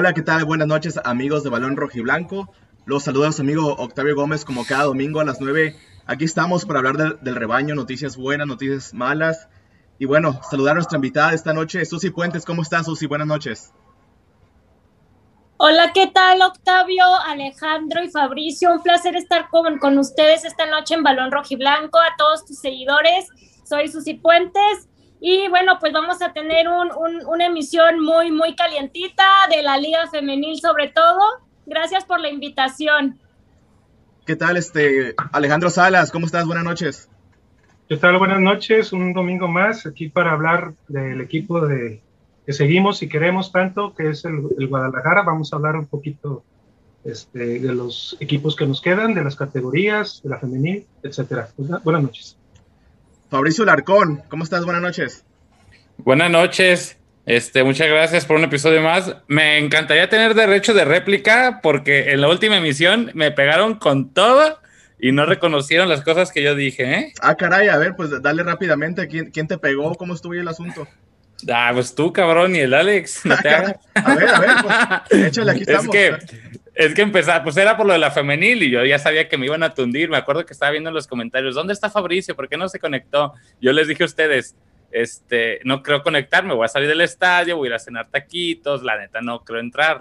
Hola, ¿qué tal? Buenas noches, amigos de Balón Rojiblanco. Los saluda su amigo Octavio Gómez, como cada domingo a las 9. Aquí estamos para hablar del, del rebaño, noticias buenas, noticias malas. Y bueno, saludar a nuestra invitada esta noche, Susi Puentes. ¿Cómo estás, Susi? Buenas noches. Hola, ¿qué tal Octavio, Alejandro y Fabricio? Un placer estar con, con ustedes esta noche en Balón Rojiblanco, a todos tus seguidores. Soy Susi Puentes y bueno, pues vamos a tener un, un, una emisión muy, muy calientita de la Liga Femenil sobre todo. Gracias por la invitación. ¿Qué tal, este Alejandro Salas? ¿Cómo estás? Buenas noches. ¿Qué tal? Buenas noches. Un domingo más aquí para hablar del equipo de que seguimos y queremos tanto, que es el, el Guadalajara. Vamos a hablar un poquito este, de los equipos que nos quedan, de las categorías, de la femenil, etcétera. Buenas noches. Fabricio Larcón, ¿cómo estás? Buenas noches. Buenas noches. Este, muchas gracias por un episodio más. Me encantaría tener derecho de réplica porque en la última emisión me pegaron con todo y no reconocieron las cosas que yo dije, ¿eh? Ah, caray, a ver, pues dale rápidamente. ¿Quién, quién te pegó? ¿Cómo estuvo el asunto? Ah, pues tú, cabrón, y el Alex, no te hagas. a ver, a ver, pues, échale, aquí estamos. Es que, es que empezar, pues era por lo de la femenil y yo ya sabía que me iban a tundir. Me acuerdo que estaba viendo en los comentarios, ¿dónde está Fabricio? ¿Por qué no se conectó? Yo les dije a ustedes, este, no creo conectarme, voy a salir del estadio, voy a ir a cenar taquitos, la neta no creo entrar.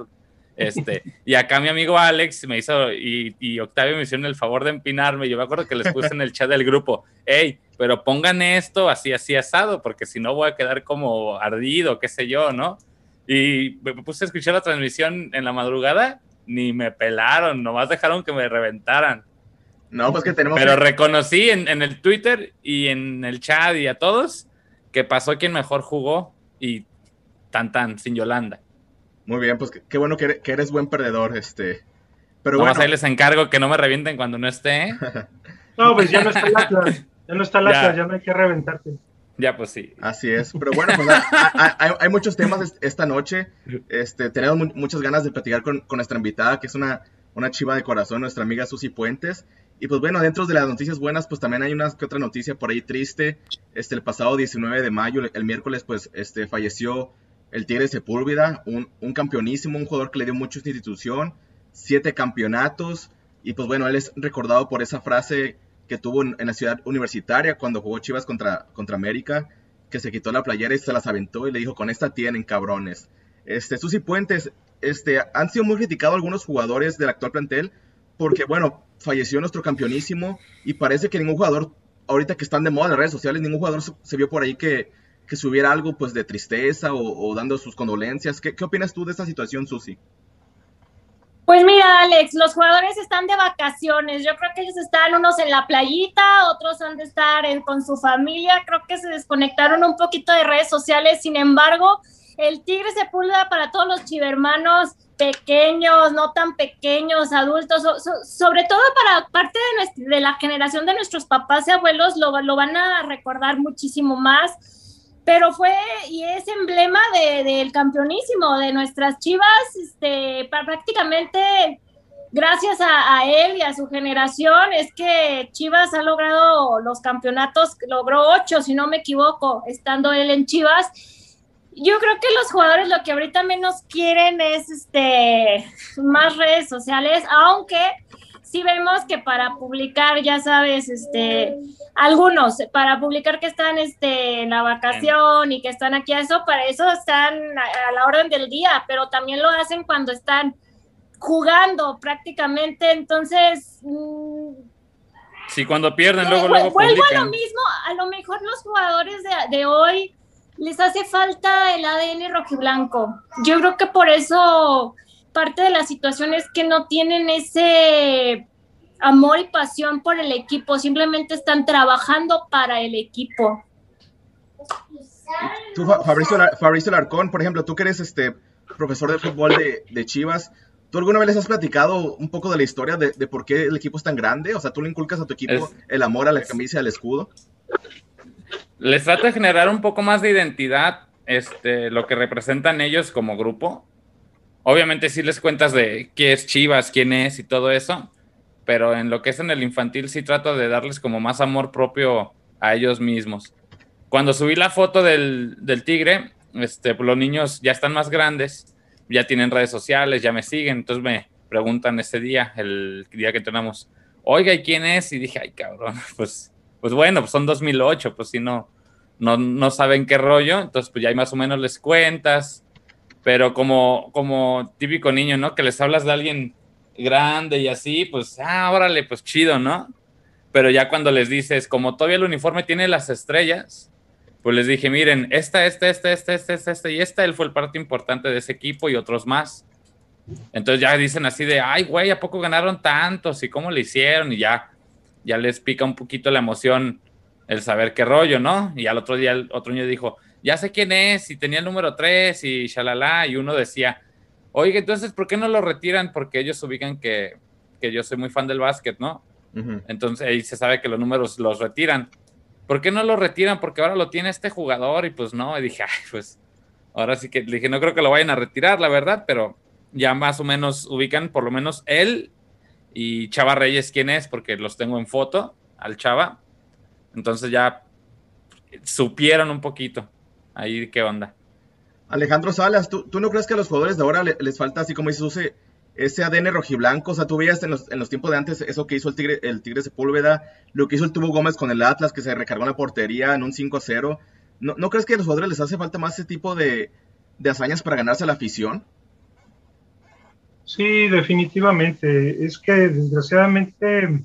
Este, y acá mi amigo Alex me hizo, y, y, Octavio me hicieron el favor de empinarme. Yo me acuerdo que les puse en el chat del grupo, hey, pero pongan esto así, así asado, porque si no voy a quedar como ardido, qué sé yo, ¿no? Y me puse a escuchar la transmisión en la madrugada, ni me pelaron, nomás dejaron que me reventaran. No, pues que tenemos. Pero que... reconocí en, en el Twitter y en el chat y a todos que pasó quien mejor jugó y tan tan, sin Yolanda. Muy bien, pues qué bueno que eres, que eres buen perdedor, este. Pero no, bueno. ahí les encargo que no me revienten cuando no esté. no, pues ya no está el Atlas, ya no está el Atlas, ya. ya no hay que reventarte. Ya, pues sí. Así es. Pero bueno, pues hay, hay, hay, muchos temas esta noche. Este, tenemos mu muchas ganas de platicar con, con, nuestra invitada, que es una, una chiva de corazón, nuestra amiga Susi Puentes. Y pues bueno, dentro de las noticias buenas, pues también hay una que otra noticia por ahí triste. Este, el pasado 19 de mayo, el miércoles, pues este, falleció el Tigre Sepúlveda, un, un, campeonísimo, un jugador que le dio mucho a esta institución, siete campeonatos, y pues bueno, él es recordado por esa frase que tuvo en, la ciudad universitaria cuando jugó Chivas contra, contra América, que se quitó la playera y se las aventó y le dijo, con esta tienen, cabrones. Este, Susi Puentes, este, han sido muy criticados algunos jugadores del actual plantel, porque bueno, falleció nuestro campeonísimo y parece que ningún jugador, ahorita que están de moda en las redes sociales, ningún jugador se, vio por ahí que, que subiera algo pues de tristeza o, o dando sus condolencias. ¿Qué, ¿Qué, opinas tú de esta situación, Susi? Pues mira, Alex, los jugadores están de vacaciones. Yo creo que ellos están unos en la playita, otros han de estar en, con su familia. Creo que se desconectaron un poquito de redes sociales. Sin embargo, el Tigre se pulga para todos los chivermanos pequeños, no tan pequeños, adultos, so, so, sobre todo para parte de, nuestra, de, la generación de nuestros papás y abuelos, lo, lo van a recordar muchísimo más pero fue y es emblema de, del campeonísimo de nuestras chivas, este, prácticamente gracias a, a, él y a su generación es que Chivas ha logrado los campeonatos, logró ocho, si no me equivoco, estando él en Chivas. Yo creo que los jugadores lo que ahorita menos quieren es este más redes sociales, aunque sí vemos que para publicar, ya sabes, este, algunos, para publicar que están este, en la vacación y que están aquí a eso, para eso están a, a, la orden del día, pero también lo hacen cuando están jugando prácticamente, entonces... Mmm, sí, cuando pierden, luego, luego Vuelvo publican. a lo mismo, a lo mejor los jugadores de, de hoy les hace falta el ADN rojiblanco. Yo creo que por eso parte de la situación es que no tienen ese amor y pasión por el equipo, simplemente están trabajando para el equipo. Tú, Fabricio, Fabricio Larcón, por ejemplo, tú que eres este profesor de fútbol de, de, Chivas, ¿tú alguna vez les has platicado un poco de la historia de, de, por qué el equipo es tan grande? O sea, ¿tú le inculcas a tu equipo es, el amor a la camisa y al escudo? Les trata de generar un poco más de identidad, este, lo que representan ellos como grupo, obviamente sí les cuentas de qué es Chivas, quién es y todo eso, pero en lo que es en el infantil sí trato de darles como más amor propio a ellos mismos. Cuando subí la foto del, del tigre, este, los niños ya están más grandes ya tienen redes sociales, ya me siguen, entonces me preguntan ese día, el día que entrenamos, oiga, ¿y quién es? Y dije, ay, cabrón, pues, pues bueno, pues son 2008, pues si no, no, no saben qué rollo, entonces pues ya más o menos les cuentas, pero como, como típico niño, ¿no? Que les hablas de alguien grande y así, pues, ah, órale, pues chido, ¿no? Pero ya cuando les dices, como todavía el uniforme tiene las estrellas, pues les dije, miren, esta, esta, esta, esta, esta, esta, esta y esta, él fue el parte importante de ese equipo y otros más. Entonces ya dicen así de, ay, güey, ¿a poco ganaron tantos? ¿Y cómo le hicieron? Y ya, ya les pica un poquito la emoción el saber qué rollo, ¿no? Y al otro día, el otro niño dijo, ya sé quién es, y tenía el número 3 y shalala, y uno decía, oye, entonces, ¿por qué no lo retiran? Porque ellos ubican que, que yo soy muy fan del básquet, ¿no? Entonces ahí se sabe que los números los retiran. ¿Por qué no lo retiran? Porque ahora lo tiene este jugador y pues no, y dije, ay, pues ahora sí que dije, no creo que lo vayan a retirar, la verdad, pero ya más o menos ubican por lo menos él y Chava Reyes quién es, porque los tengo en foto al Chava. Entonces ya supieron un poquito ahí qué onda. Alejandro Salas, ¿tú, no crees que a los jugadores de ahora les falta, así como dices, ese ADN rojiblanco? O sea, tú veías en los, en los, tiempos de antes eso que hizo el Tigre, el Tigre Sepúlveda, lo que hizo el Tubo Gómez con el Atlas, que se recargó en la portería en un 5-0. ¿No, ¿No, crees que a los jugadores les hace falta más ese tipo de, de hazañas para ganarse la afición? Sí, definitivamente. Es que desgraciadamente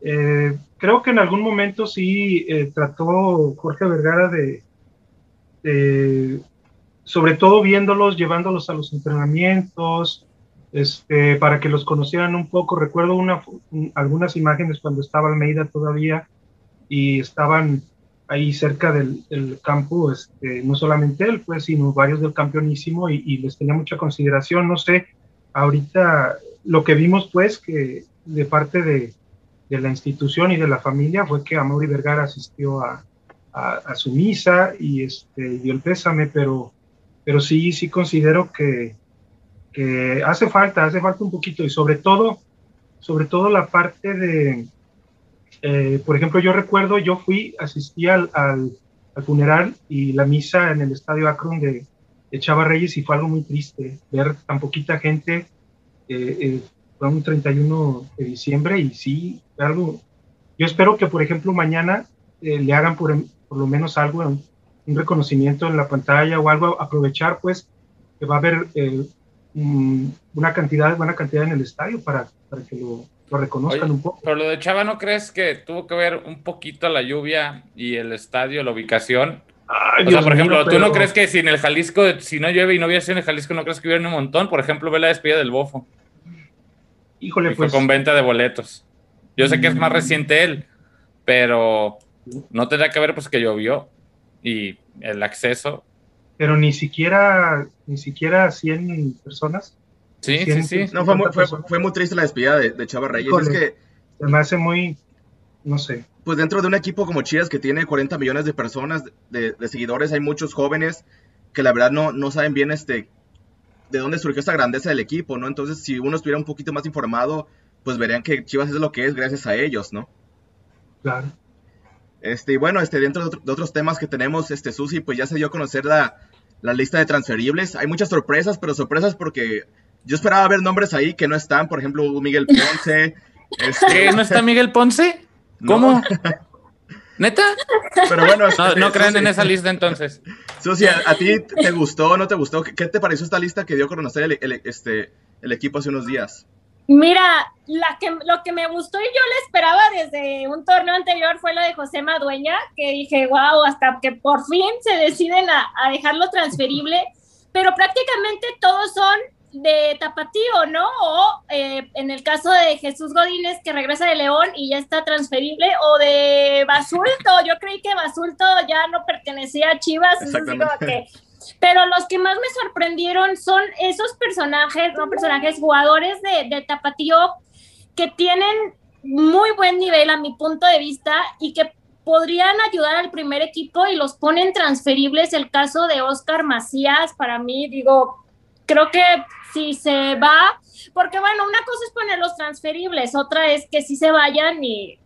eh, creo que en algún momento sí eh, trató Jorge Vergara de, sobre todo viéndolos, llevándolos a los entrenamientos, este, para que los conocieran un poco. Recuerdo una, algunas imágenes cuando estaba Almeida todavía y estaban ahí cerca del, campo, este, no solamente él, pues, sino varios del campeonísimo y, les tenía mucha consideración. No sé, ahorita lo que vimos, pues, que de parte de, de la institución y de la familia fue que Amaury Vergara asistió a, a, su misa y este, dio el pésame, pero, pero sí, sí considero que, que hace falta, hace falta un poquito y sobre todo, sobre todo la parte de, eh, por ejemplo, yo recuerdo, yo fui, asistí al, al, funeral y la misa en el estadio Akron de, de, Chava Reyes y fue algo muy triste ver tan poquita gente. Eh, eh, fue un 31 de diciembre y sí, algo. Yo espero que, por ejemplo, mañana le hagan por, por lo menos algo, un, reconocimiento en la pantalla o algo, aprovechar pues que va a haber eh, una cantidad, buena cantidad en el estadio para, para que lo, lo reconozcan un poco. Pero lo de Chava, ¿no crees que tuvo que ver un poquito la lluvia y el estadio, la ubicación? o sea, por ejemplo, ¿tú no crees que si en el Jalisco, si no llueve y no hubiera sido en el Jalisco, no crees que hubiera un montón? Por ejemplo, ve la despedida del Bofo. Híjole, pues. con venta de boletos. Yo sé que es más mm. reciente él, pero no tendría que ver pues que llovió y el acceso. Pero ni siquiera, ni siquiera 100 personas. Sí, sí, sí. No, fue muy, fue, muy, triste la despedida de, Chava Reyes. es que, se me hace muy, no sé. Pues dentro de un equipo como Chivas que tiene 40 millones de personas, de, seguidores, hay muchos jóvenes que la verdad no, no saben bien este de dónde surgió esta grandeza del equipo, ¿no? Entonces, si uno estuviera un poquito más informado, pues verían que Chivas es lo que es gracias a ellos, ¿no? Claro. Este, y bueno, este, dentro de, otros temas que tenemos, este, Susi, pues ya se dio a conocer la, lista de transferibles. Hay muchas sorpresas, pero sorpresas porque yo esperaba ver nombres ahí que no están, por ejemplo, Miguel Ponce. Este... ¿No está Miguel Ponce? ¿Cómo? ¿Neta? Pero bueno, no, no creen en esa lista entonces. Susi, ¿a, ti te gustó o no te gustó? ¿Qué, te pareció esta lista que dio a conocer el, este, el equipo hace unos días? Mira, la que, lo que me gustó y yo le esperaba desde un torneo anterior fue lo de José Madueña, que dije, wow, hasta que por fin se deciden a, dejarlo transferible, pero prácticamente todos son de Tapatío, ¿no? O eh, en el caso de Jesús Godínez, que regresa de León y ya está transferible, o de Basulto, yo creí que Basulto ya no pertenecía a Chivas, que pero los que más me sorprendieron son esos personajes, no personajes, jugadores de, de Tapatío que tienen muy buen nivel a mi punto de vista y que podrían ayudar al primer equipo y los ponen transferibles. El caso de Oscar Macías, para mí, digo, creo que si se va, porque bueno, una cosa es poner los transferibles, otra es que si se vayan y,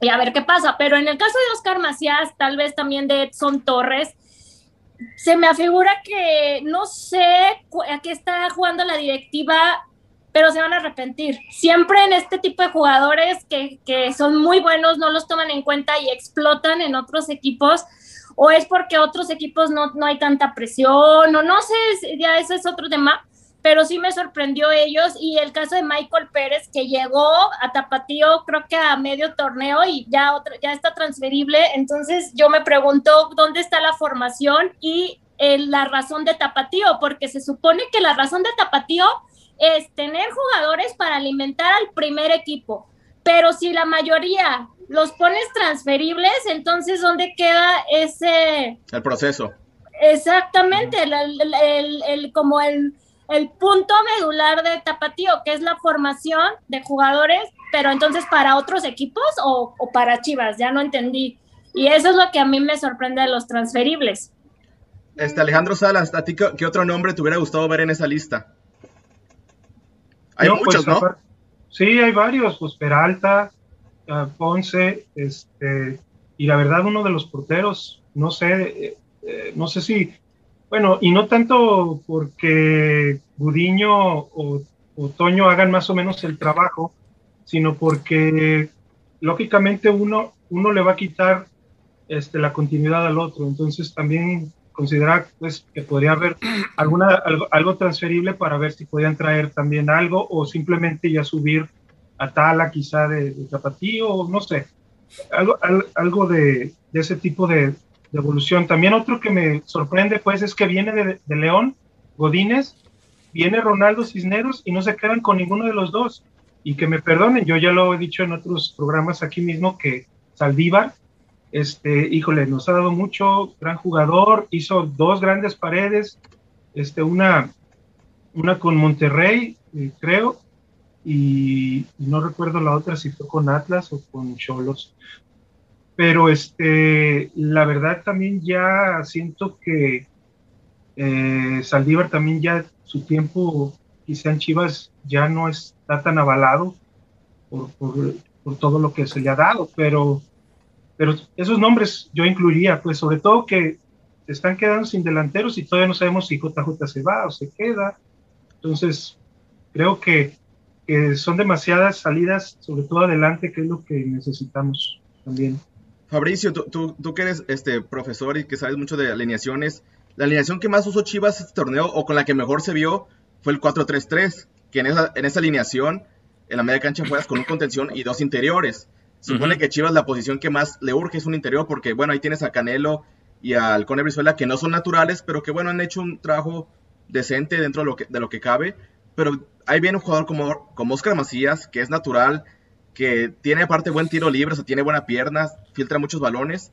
y a ver qué pasa. Pero en el caso de Oscar Macías, tal vez también de Edson Torres, se me afigura que no sé a qué está jugando la directiva, pero se van a arrepentir. Siempre en este tipo de jugadores que, que son muy buenos no los toman en cuenta y explotan en otros equipos o es porque otros equipos no, no hay tanta presión, o no sé, ya ese es otro tema, pero sí me sorprendió ellos y el caso de Michael Pérez que llegó a Tapatío creo que a medio torneo y ya, otro, ya está transferible, entonces yo me pregunto dónde está la formación y eh, la razón de Tapatío, porque se supone que la razón de Tapatío es tener jugadores para alimentar al primer equipo, pero si la mayoría los pones transferibles, entonces ¿dónde queda ese... El proceso. Exactamente, el, como el, el punto medular de Tapatío, que es la formación de jugadores, pero entonces para otros equipos o, para Chivas, ya no entendí. Y eso es lo que a mí me sorprende de los transferibles. Este Alejandro Salas, ¿a ti qué, otro nombre te hubiera gustado ver en esa lista? Hay muchos, pues, ¿no? Sí, hay varios, pues Peralta, Ponce, este, y la verdad uno de los porteros, no sé, eh, eh, no sé si, bueno, y no tanto porque Gudiño o, Toño hagan más o menos el trabajo, sino porque lógicamente uno, uno le va a quitar este, la continuidad al otro, entonces también considerar pues, que podría haber alguna, algo, transferible para ver si podían traer también algo o simplemente ya subir Atala quizá de, de Zapatillo, no sé, algo, algo de, ese tipo de, evolución. También otro que me sorprende pues es que viene de, León, Godínez, viene Ronaldo Cisneros y no se quedan con ninguno de los dos. Y que me perdonen, yo ya lo he dicho en otros programas aquí mismo que Saldívar, este, híjole, nos ha dado mucho, gran jugador, hizo dos grandes paredes, este, una, una con Monterrey, eh, creo, y no recuerdo la otra si fue con Atlas o con Cholos. Pero este, la verdad también ya siento que eh, Saldívar también ya su tiempo quizá en Chivas ya no está tan avalado por, por, todo lo que se le ha dado, pero, pero esos nombres yo incluiría, pues sobre todo que se están quedando sin delanteros y todavía no sabemos si JJ se va o se queda. Entonces, creo que que son demasiadas salidas, sobre todo adelante, que es lo que necesitamos también. Fabricio, tú, tú, que eres este profesor y que sabes mucho de alineaciones, la alineación que más usó Chivas este torneo o con la que mejor se vio fue el 4-3-3, que en esa, en esa alineación, en la media cancha juegas con un contención y dos interiores. Supone que Chivas la posición que más le urge es un interior porque, bueno, ahí tienes a Canelo y al Cone Brizuela que no son naturales, pero que, bueno, han hecho un trabajo decente dentro de lo que, de lo que cabe pero ahí viene un jugador como, como Oscar Macías, que es natural, que tiene aparte buen tiro libre, o sea, tiene buena pierna, filtra muchos balones,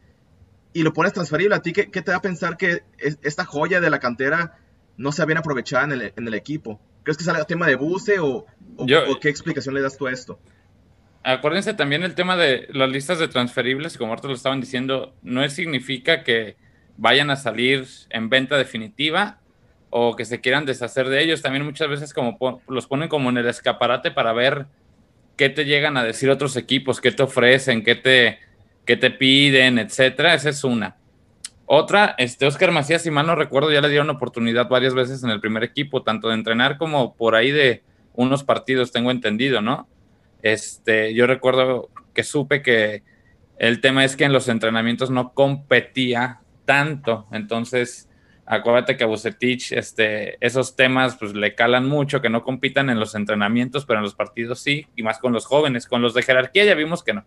y lo pones transferible. ¿A ti qué, te va a pensar que esta joya de la cantera no sea bien aprovechada en el, equipo? ¿Crees que el tema de buce o, qué explicación le das tú a esto? Acuérdense también el tema de las listas de transferibles, como ahorita lo estaban diciendo, no significa que vayan a salir en venta definitiva o que se quieran deshacer de ellos. También muchas veces como los ponen como en el escaparate para ver qué te llegan a decir otros equipos, qué te ofrecen, qué te, qué te piden, etcétera. Esa es una. Otra, este Oscar Macías, si mal no recuerdo, ya le dieron oportunidad varias veces en el primer equipo, tanto de entrenar como por ahí de unos partidos, tengo entendido, ¿no? Este, yo recuerdo que supe que el tema es que en los entrenamientos no competía tanto, entonces Acuérdate que a Bucetich este, esos temas pues, le calan mucho, que no compitan en los entrenamientos, pero en los partidos sí, y más con los jóvenes. Con los de jerarquía ya vimos que no.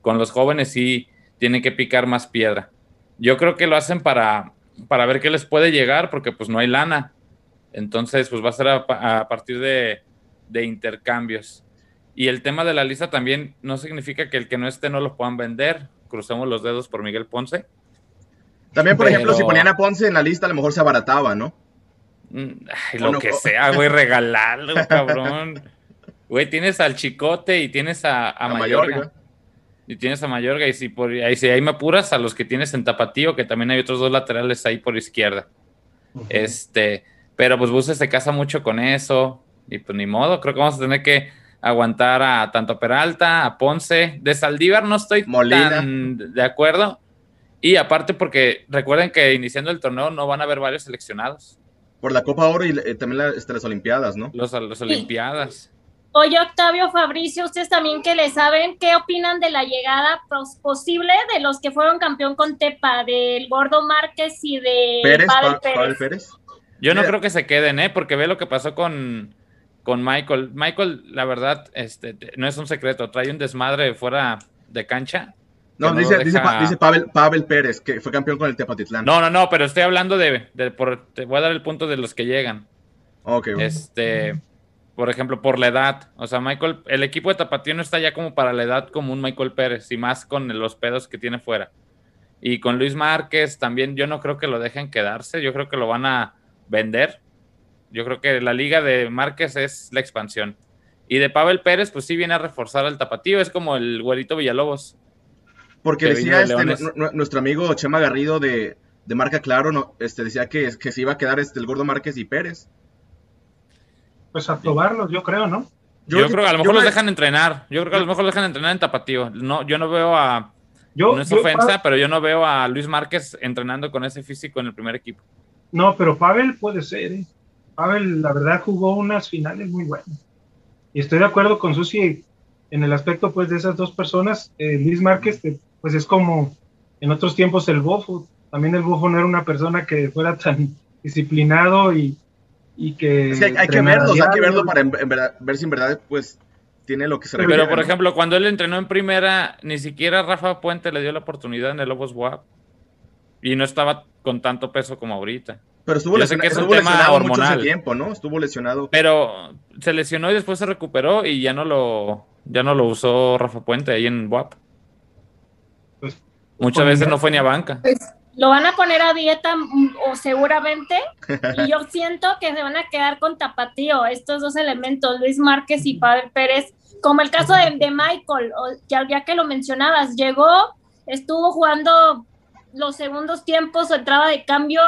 Con los jóvenes sí tienen que picar más piedra. Yo creo que lo hacen para, para ver qué les puede llegar, porque pues no hay lana. Entonces, pues va a ser a, partir de, de intercambios. Y el tema de la lista también no significa que el que no esté no lo puedan vender. Crucemos los dedos por Miguel Ponce también, por ejemplo, si ponían a Ponce en la lista, a lo mejor se abarataba, ¿no? Mm, lo que sea, güey, regalarlo, cabrón. Güey, tienes al Chicote y tienes a, a, Mayorga. Y tienes a Mayorga, y si, por, ahí, si ahí me apuras, a los que tienes en Tapatío, que también hay otros dos laterales ahí por izquierda. Este, pero pues Buses se casa mucho con eso, y pues ni modo, creo que vamos a tener que aguantar a tanto Peralta, a Ponce, de Saldívar no estoy tan de acuerdo, Y aparte porque recuerden que iniciando el torneo no van a haber varios seleccionados. Por la Copa Oro y eh, también este, las Olimpiadas, ¿no? Los, las Olimpiadas. Oye, Octavio, Fabricio, ustedes también que le saben, ¿qué opinan de la llegada posible de los que fueron campeón con Tepa, del Gordo Márquez y de Pérez, Pavel Pérez? Yo no creo que se queden, ¿eh? Porque ve lo que pasó con, con Michael. Michael, la verdad, este, no es un secreto, trae un desmadre fuera de cancha no, dice, dice, Pavel, Pérez, que fue campeón con el Tepatitlán. No, no, no, pero estoy hablando de, por, te voy a dar el punto de los que llegan. Ok. Este, por ejemplo, por la edad. O sea, Michael, el equipo de Tapatío no está ya como para la edad como un Michael Pérez, y más con los pedos que tiene fuera. Y con Luis Márquez también yo no creo que lo dejen quedarse, yo creo que lo van a vender. Yo creo que la liga de Márquez es la expansión. Y de Pavel Pérez, pues sí viene a reforzar al tapatío, es como el güerito Villalobos. Porque decía este, nuestro amigo Chema Garrido de, Marca Claro, no, este, decía que, que se iba a quedar este, el Gordo Márquez y Pérez. Pues a probarlos, yo creo, ¿no? Yo, creo que a lo mejor los dejan entrenar. Yo creo que a lo mejor los dejan entrenar en Tapatío. No, yo no veo a. Yo, no es ofensa, pero yo no veo a Luis Márquez entrenando con ese físico en el primer equipo. No, pero Pavel puede ser. ¿eh? Pavel, la verdad, jugó unas finales muy buenas. Y estoy de acuerdo con Susi en el aspecto pues de esas dos personas. Eh, Luis Márquez pues es como en otros tiempos el Bofo. También el Bofo no era una persona que fuera tan disciplinado y, que... hay, que verlo, hay que verlo para ver si en verdad pues tiene lo que se requiere. Pero por ejemplo, cuando él entrenó en primera, ni siquiera Rafa Puente le dio la oportunidad en el Lobos WAP. Y no estaba con tanto peso como ahorita. Pero estuvo, lesionado hormonal. tiempo, ¿no? Estuvo lesionado. Pero se lesionó y después se recuperó y ya no lo, ya no lo usó Rafa Puente ahí en WAP. Muchas veces no fue ni a banca. Pues, lo van a poner a dieta mm, o seguramente y yo siento que se van a quedar con tapatío estos dos elementos, Luis Márquez y Pavel Pérez, como el caso de, Michael, ya, ya, que lo mencionabas, llegó, estuvo jugando los segundos tiempos o entrada de cambio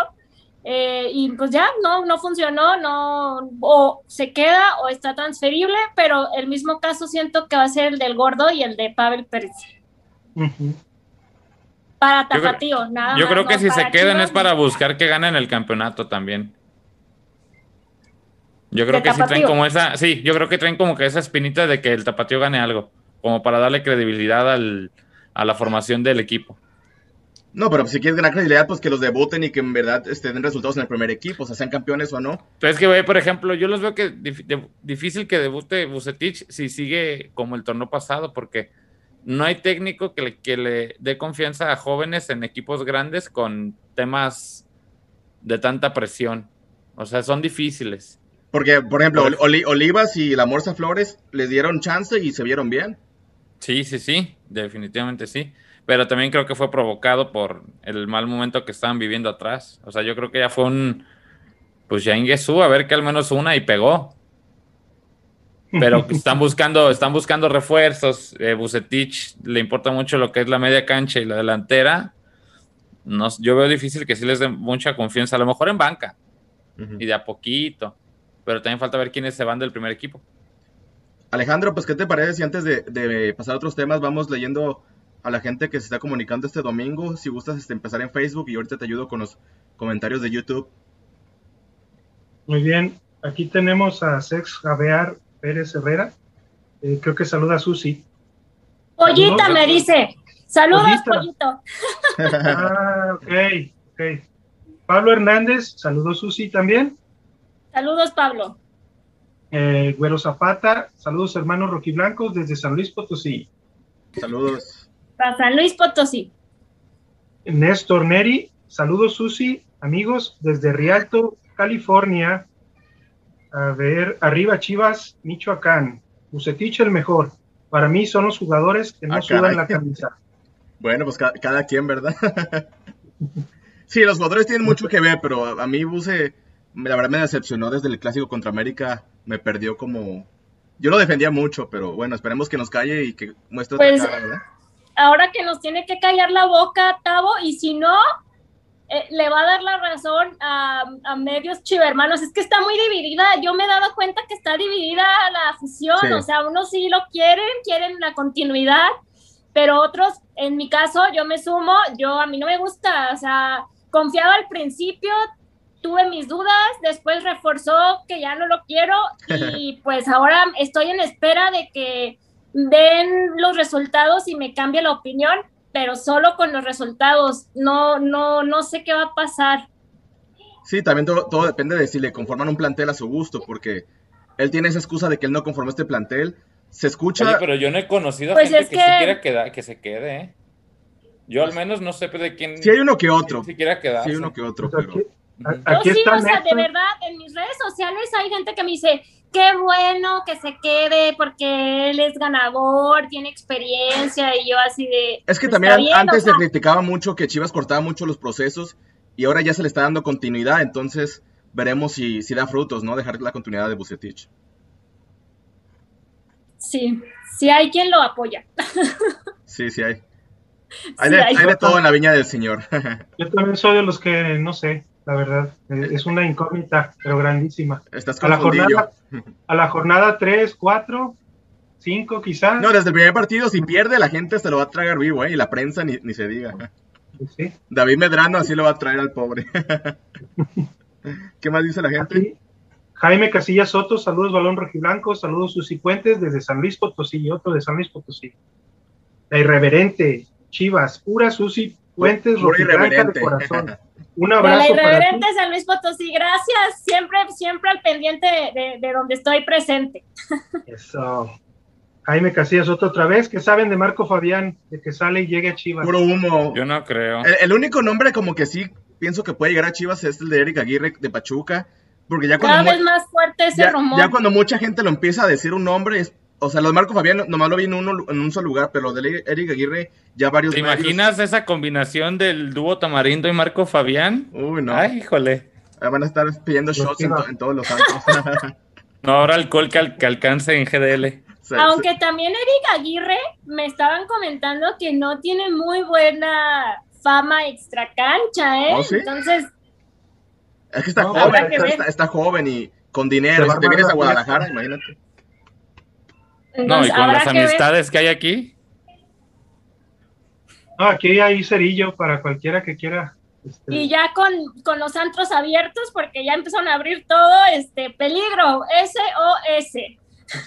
eh, y pues ya no, no funcionó, no, o se queda o está transferible, pero el mismo caso siento que va a ser el del gordo y el de Pavel Pérez. Para Tapatío, yo, nada Yo creo que si se quedan es para buscar que ganen el campeonato también. Yo creo que sí traen como esa, sí, yo creo que traen como que esa espinita de que el Tapatío gane algo, como para darle credibilidad al, a la formación del equipo. No, pero si quieres ganar credibilidad, pues que los debuten y que en verdad den resultados en el primer equipo, o sea, sean campeones o no. Pero es que, por ejemplo, yo los veo que difícil que debute Bucetich si sigue como el torneo pasado, porque no hay técnico que le, que le dé confianza a jóvenes en equipos grandes con temas de tanta presión. O sea, son difíciles. Porque, por ejemplo, Olivas y la Morsa Flores les dieron chance y se vieron bien. Sí, sí, sí, definitivamente sí. Pero también creo que fue provocado por el mal momento que estaban viviendo atrás. O sea, yo creo que ya fue un, pues ya Ingesu, a ver que al menos una y pegó pero están buscando, están buscando refuerzos. Eh, Bucetich le importa mucho lo que es la media cancha y la delantera. No, yo veo difícil que sí les den mucha confianza, a lo mejor en banca y de a poquito, pero también falta ver quiénes se van del primer equipo. Alejandro, pues, ¿qué te parece si antes de, pasar a otros temas vamos leyendo a la gente que se está comunicando este domingo? Si gustas este, empezar en Facebook y ahorita te ayudo con los comentarios de YouTube. Muy bien, aquí tenemos a Sex Javear Pérez Herrera. Eh, creo que saluda a Susi. Pollita me dice. Saludos, Pollito. Ah, ok, ok. Pablo Hernández, saludos Susi también. Saludos, Pablo. Eh, Güero Zapata, saludos hermanos Roquiblancos desde San Luis Potosí. Saludos. Para San Luis Potosí. Néstor Neri, saludos Susi, amigos desde Rialto, California. A ver, arriba Chivas, Michoacán. Bucetich el mejor. Para mí son los jugadores que no ah, sudan la camisa. Bueno, pues cada, quien, ¿verdad? sí, los jugadores tienen mucho que ver, pero a, mí Buce, la verdad me decepcionó desde el clásico contra América. Me perdió como... Yo lo defendía mucho, pero bueno, esperemos que nos calle y que muestre pues, Ahora que nos tiene que callar la boca, Tavo, y si no, eh, le va a dar la razón a, medios chivermanos. Es que está muy dividida. Yo me he dado cuenta que está dividida la afición. O sea, unos sí lo quieren, quieren la continuidad. pero otros, en mi caso, yo me sumo, yo a mí no me gusta, o sea, confiaba al principio, tuve mis dudas, después reforzó que ya no lo quiero y pues ahora estoy en espera de que den los resultados y me cambie la opinión, pero solo con los resultados, no, no, no sé qué va a pasar. Sí, también todo, todo depende de si le conforman un plantel a su gusto, porque él tiene esa excusa de que él no conformó este plantel. Se escucha. Oye, pero yo no he conocido a Pues gente es que, que- se quiera quedar, que se quede, ¿eh? Yo al menos no sé de quién. Sí hay uno que otro. quién se quiera quedar. Sí hay uno que otro, pero. aquí, aquí Yo sí, está o sea, de verdad, en mis redes sociales hay gente que me dice, qué bueno que se quede porque él es ganador, tiene experiencia y yo así de... Es que pues, también bien, antes o sea, se criticaba mucho que Chivas cortaba mucho los procesos y ahora ya se le está dando continuidad, entonces veremos si, si da frutos, ¿no? Dejar la continuidad de Bucetich. Sí, sí hay quien lo apoya. Sí, sí hay. Hay, Sí de, hay. hay de todo en la viña del señor. Yo también soy de los que no sé, la verdad. eh, Es una incógnita, pero grandísima. Estás A la jornada, a la jornada 3, 4, 5 quizás. No, desde el primer partido, si pierde, la gente se lo va a tragar vivo, ¿eh? Y la prensa ni, ni se diga. Pues sí. David Medrano así lo va a traer al pobre. ¿Qué más dice la gente? Aquí, Jaime Casillas Soto, saludos Balón Rojiblanco, saludos Susi Puentes desde San Luis Potosí y otro de San Luis Potosí. La irreverente, Chivas, pura Susi Puentes Rojiblanca irreverente. de corazón. Un De la abrazo para ti. irreverente San Luis Potosí, gracias, siempre, siempre al pendiente de, de- de donde estoy presente. Eso. Jaime Casillas Soto otra vez, que saben de Marco Fabián, de que sale y llegue a Chivas. Puro humo. Yo no creo. El, el único nombre como que sí pienso que puede llegar a Chivas es el de Eric Aguirre de Pachuca. Porque ya Cada cuando, vez mu- más fuerte ese ya, rumor. ya cuando mucha gente lo empieza a decir un nombre, es- o sea, los de Marco Fabián nomás lo vi en, uno, en un solo lugar, pero lo de Eric Aguirre ya varios ¿Te medios- imaginas esa combinación del dúo Tamarindo y Marco Fabián? Uy, no. Ay, híjole. Ah, Van a estar pidiendo shots en, to- en todos los santos. No habrá alcohol que, al- que alcance en GDL. Aunque también Eric Aguirre me estaban comentando que no tiene muy buena fama extra cancha, ¿eh? ¿Oh, sí? Entonces, es que está No, joven, que está, está joven y con dinero. Si te vienes a Guadalajara, fiesta. No, y con las que ver. amistades que hay aquí. No, aquí hay cerillo para cualquiera que quiera. este, Y ya con, con los antros abiertos, porque ya empezaron a abrir todo, este peligro, SOS. sí,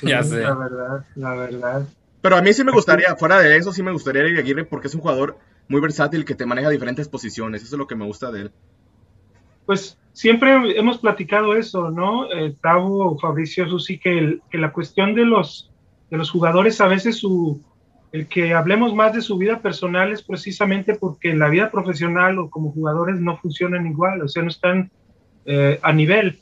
Ya sé. La verdad, la verdad. Pero a mí sí me gustaría, fuera de eso, sí me gustaría Eric Aguirre porque es un jugador muy versátil que te maneja diferentes posiciones. Eso es lo que me gusta de él. Pues siempre hemos platicado eso, ¿no? Eh, Tavo, Fabricio, Susi, que, el- que la cuestión de los, de los jugadores, a veces su, el que hablemos más de su vida personal es precisamente porque la vida profesional o como jugadores no funcionan igual, o sea, no están eh, a nivel.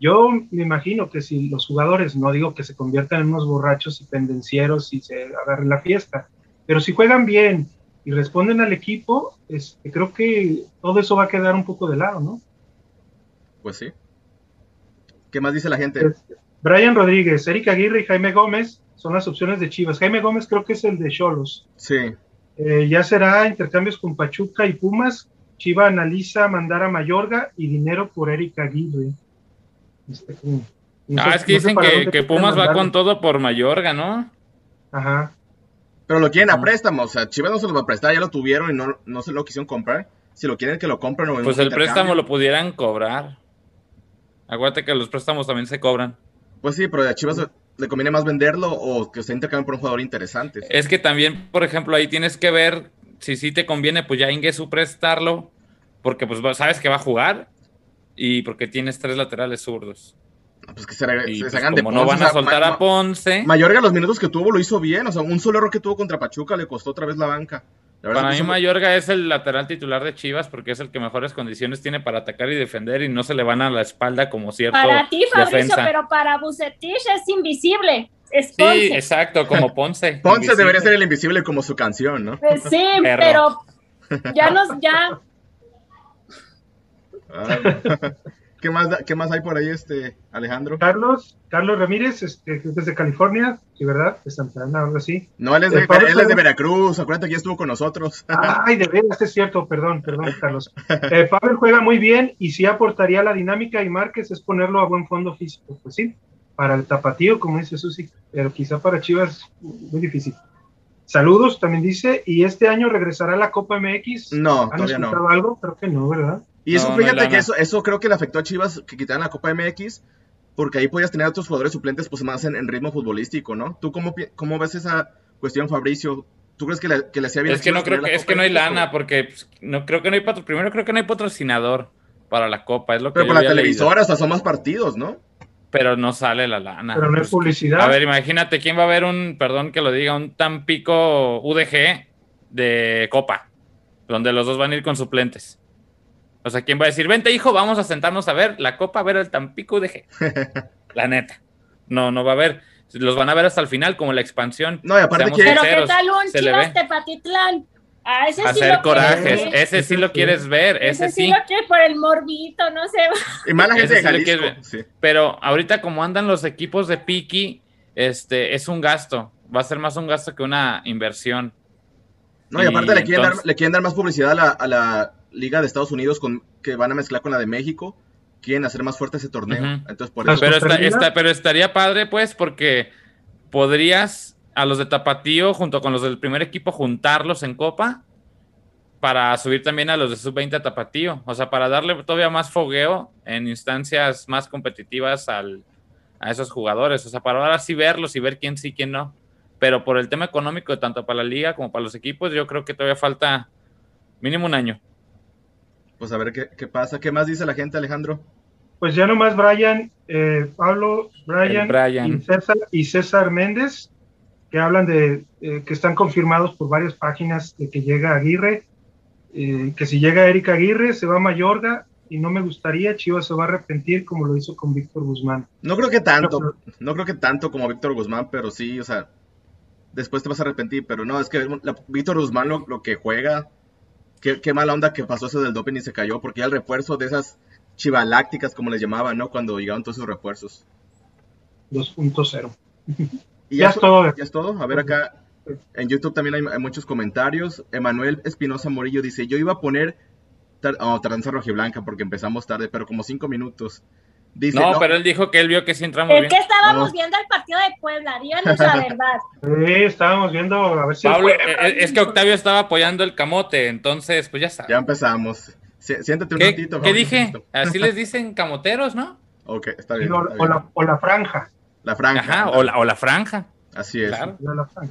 Yo me imagino que si los jugadores, no digo que se conviertan en unos borrachos y pendencieros y se agarren la fiesta, pero si juegan bien y responden al equipo, este, creo que todo eso va a quedar un poco de lado, ¿no? Pues sí. ¿Qué más dice la gente? Brian Rodríguez, Eric Aguirre y Jaime Gómez son las opciones de Chivas. Jaime Gómez creo que es el de Cholos. Sí. Eh, ya será intercambios con Pachuca y Pumas. Chiva analiza mandar a Mayorga y dinero por Eric Aguirre. Este, mm, no Ah, sé- es que no sé dicen que, que Pumas va con todo por Mayorga, ¿no? Ajá. Pero lo quieren a préstamo. O sea, Chivas no se los va a prestar, ya lo tuvieron y no, no se lo quisieron comprar. Si lo quieren, que lo compren. o en Pues el préstamo lo pudieran cobrar. Acuérdate que los préstamos también se cobran. Pues sí, pero a Chivas le conviene más venderlo o que se intercambie por un jugador interesante. Es que también, por ejemplo, ahí tienes que ver si sí te conviene, pues ya Ingesu prestarlo, porque pues sabes que va a jugar y porque tienes tres laterales zurdos. Pues que se, Y se pues, sacan de como no Ponce, van o a sea, soltar a Ponce, Mayorga los minutos que tuvo lo hizo bien. O sea, un solo error que tuvo contra Pachuca le costó otra vez la banca. Para mí Mayorga es el lateral titular de Chivas porque es el que mejores condiciones tiene para atacar y defender y no se le van a la espalda como cierto Para ti, Fabricio, defensa. pero para Bucetich es invisible. Es Sí, Ponce. exacto, como Ponce. Ponce invisible. debería ser el invisible como su canción, ¿no? Pues sí, Perro. pero ya nos, ya, Ah, ¿Qué, más, da- ¿Qué más hay por ahí, este Alejandro? Carlos, Carlos Ramírez, este, desde California, sí, ¿verdad? De Santa Ana, algo así. No, él es, de, Pablo él es de. Veracruz. Acuérdate que ya estuvo con nosotros. Ay, de veras, es cierto, perdón, perdón, Carlos. Eh, Pavel juega muy bien y sí aportaría la dinámica y Márquez es ponerlo a buen fondo físico. Pues sí, para el tapatío, como dice Susi, pero quizá para Chivas muy difícil. Saludos, también dice, y este año regresará la Copa MX. No, ¿Han todavía no. escuchado algo? Creo que no, ¿verdad? Y eso, No, no hay fíjate que eso, eso creo que le afectó a Chivas que quitaran la Copa MX, porque ahí podías tener a otros jugadores suplentes pues más en, en ritmo futbolístico, ¿no? ¿Tú cómo, cómo ves esa cuestión, Fabricio? ¿Tú crees que le, que le hacía bien Es que no creo que, es que no hay lana, porque pues, no creo que no hay patro- primero creo que no hay patrocinador para la copa, es lo que Pero yo por la televisora, o sea, son más partidos, ¿no? Pero no sale la lana. Pero no es Pues, publicidad. A ver, imagínate quién va a ver un, perdón que lo diga, un Tampico UDG de Copa, donde los dos van a ir con suplentes. O sea, ¿quién va a decir, vente hijo, vamos a sentarnos a ver la Copa, a ver el Tampico UDG? la neta. No, no va a haber. Los van a ver hasta el final, como la expansión. No, y aparte que- Pero ¿qué tal un Chivas. Tepatitlán? A ese sí Hacer lo corajes. quieres ver. Ese sí lo quieres ver, ese sí. lo quiero por el morbito, no sé. Y más la gente Ese de sí Jalisco. Sí. Pero ahorita como andan los equipos de Piki, este es un gasto. Va a ser más un gasto que una inversión. No, y aparte Y le, quieren dar, entonces- le quieren dar más publicidad a la, a la Liga de Estados Unidos con, que van a mezclar con la de México. Quieren hacer más fuerte ese torneo. Entonces, por eso. Pero, está- termina- está- pero estaría padre, pues, porque podrías a los de Tapatío junto con los del primer equipo juntarlos en Copa para subir también a los de sub-20 a Tapatío. O sea, para darle todavía más fogueo en instancias más competitivas al, a esos jugadores. O sea, para ahora sí verlos y ver quién sí, quién no. Pero por el tema económico, tanto para la liga como para los equipos, yo creo que todavía falta mínimo un año. Pues a ver qué, qué pasa. ¿Qué más dice la gente, Alejandro? Pues ya nomás Brian, eh, Pablo, Brian. Y, César, y César Méndez, que hablan de eh, que están confirmados por varias páginas de que llega Aguirre, eh, que si llega Erika Aguirre se va a Mayorga y no me gustaría, Chivas se va a arrepentir como lo hizo con Víctor Guzmán. No creo que tanto. Pero- No creo que tanto como Víctor Guzmán, pero sí, o sea. Después te vas a arrepentir, pero no, es que la- Víctor Guzmán lo, lo que juega. Qué, qué mala onda que pasó eso del doping y se cayó, porque ya el refuerzo de esas chivalácticas, como les llamaban, ¿no? Cuando llegaron todos esos refuerzos. 2.0. Y Ya es todo. Ya es todo. A ver acá. En YouTube también hay, hay muchos comentarios. Emanuel Espinosa Morillo dice: Yo iba a poner tar- oh, Tardanza Rojiblanca porque empezamos tarde, pero como cinco minutos. Dice: No, "No, pero él dijo que él vio que sí entramos Es bien. que estábamos No. viendo el partido de Puebla, díganos la verdad. Sí, estábamos viendo a ver si. Pablo, eh, es que Octavio estaba apoyando el camote, entonces, pues ya está. Ya empezamos. Si- Siéntate un ¿Qué, ratito. qué dije? Así les dicen camoteros, ¿no? Ok, está bien. o, está o bien. la, o la franja. La franja. Ajá, o la, o la franja, Así es. claro.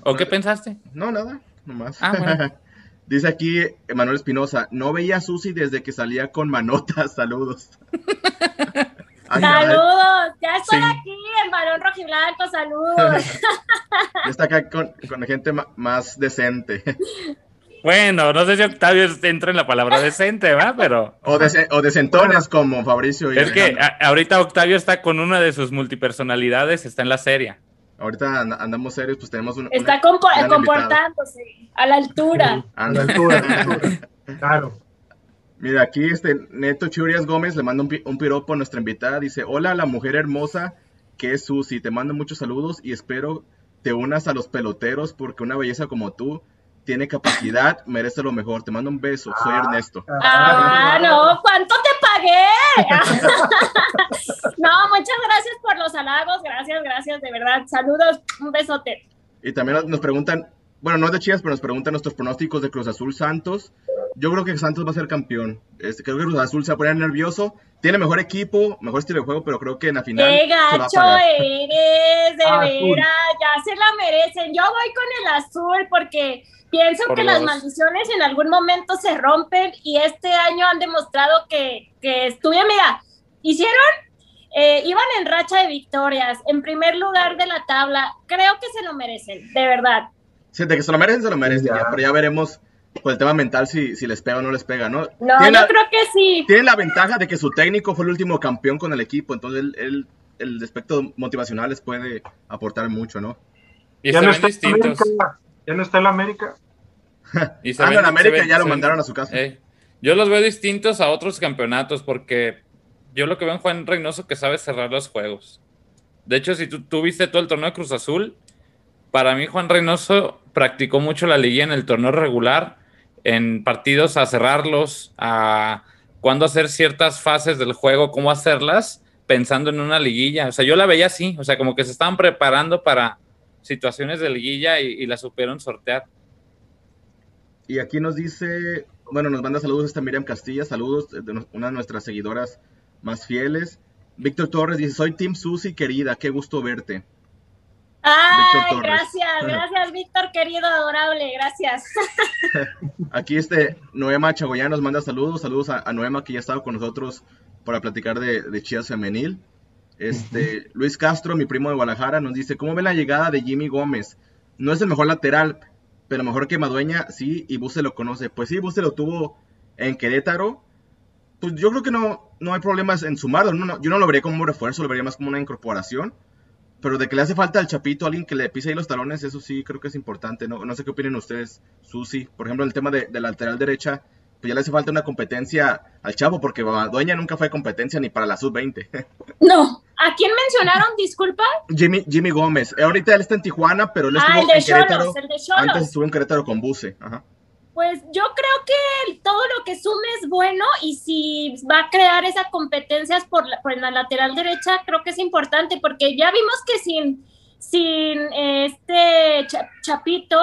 ¿O qué pensaste? No, nada, nomás. Ah, bueno. Dice aquí Emanuel Espinosa, no veía a Susi desde que salía con manotas, saludos. Ay, Saludos, ya estoy Sí. aquí, el varón rojiblanco, saludos. ya está acá con, con gente más decente. Bueno, no sé si Octavio entra en la palabra decente, ¿va? Pero O, dece- o decentones como Fabricio y es que a- ahorita Octavio está con una de sus multipersonalidades, está en la serie. Ahorita and- andamos serios, pues tenemos un, Está una- compo- comportándose a la altura. A la altura, a la altura. Claro. Mira, aquí este Neto Churias Gómez le manda un, pi- un piropo a nuestra invitada. Dice, hola la mujer hermosa que es Susi. Te mando muchos saludos y espero te unas a los peloteros porque una belleza como tú tiene capacidad, merece lo mejor. Te mando un beso. Soy Ah. Ernesto. Ah, no, ¿cuánto te pagué? no, muchas gracias por los halagos, gracias, gracias, de verdad. Saludos, un besote. Y también nos preguntan, bueno, no de Chivas, pero nos preguntan nuestros pronósticos de Cruz Azul Santos. Yo creo que Santos va a ser campeón. Este, creo que Cruz Azul se va a poner nervioso. Tiene mejor equipo, mejor estilo de juego, pero creo que en la final Qué se va a gacho pagar. eres, de veras, ya se la merecen. Yo voy con el azul porque pienso Por que las maldiciones en algún momento se rompen y este año han demostrado que, que estuve, mira, hicieron, eh, iban en racha de victorias, en primer lugar de la tabla, creo que se lo merecen, de verdad. Sí, de que se lo merecen, se lo merecen. Ya. ya, pero ya veremos por el tema mental si, si les pega o no les pega, ¿no? No, yo la- creo que sí. tienen la ventaja de que su técnico fue el último campeón con el equipo, entonces él, él- el aspecto motivacional les puede aportar mucho, ¿no? Y Ya se no, ven está en distintos. América, ya no está en la América. Y se Ah, ven- en América se ven- ya lo se ven- mandaron a su casa. Eh, yo los veo distintos a otros campeonatos porque yo lo que veo en Juan Reynoso que sabe cerrar los juegos. De hecho, si tú, tú viste todo el torneo de Cruz Azul, para mí Juan Reynoso practicó mucho la liguilla en el torneo regular, en partidos a cerrarlos, a cuándo hacer ciertas fases del juego, cómo hacerlas, pensando en una liguilla. O sea, yo la veía así, o sea, como que se estaban preparando para situaciones de liguilla y, la supieron sortear. Y aquí nos dice, bueno, nos manda saludos esta Miriam Castilla, saludos de una de nuestras seguidoras más fieles. Víctor Torres dice, soy Team Susi, querida, qué gusto verte. Ay, gracias, gracias, Víctor, querido, adorable, gracias. Aquí este Noema Chagoyán nos manda saludos, saludos a, Noema que ya ha estado con nosotros para platicar de, de Chivas Femenil. Este, Luis Castro, mi primo de Guadalajara, nos dice, ¿cómo ve la llegada de Jimmy Gómez? No es el mejor lateral, pero mejor que Madueña, sí, y Buse lo conoce. Pues sí, Buse lo tuvo en Querétaro. Pues yo creo que no, no hay problemas en sumarlo. yo no lo vería como un refuerzo, lo vería más como una incorporación. Pero de que le hace falta al Chapito, alguien que le pise ahí los talones, eso sí creo que es importante. No, no sé qué opinan ustedes, Susi. Por ejemplo, el tema de, de, la lateral derecha, pues ya le hace falta una competencia al Chavo, porque Dueña nunca fue competencia ni para la sub-20. No. ¿A quién mencionaron, disculpa? Jimmy, Jimmy Gómez. Ahorita él está en Tijuana, pero él ah, estuvo en Querétaro. El de antes estuvo en Querétaro con Buse. Ajá. Pues yo creo que todo lo que sume es bueno y si va a crear esas competencias por la, por la lateral derecha, creo que es importante porque ya vimos que sin, sin este Chapito,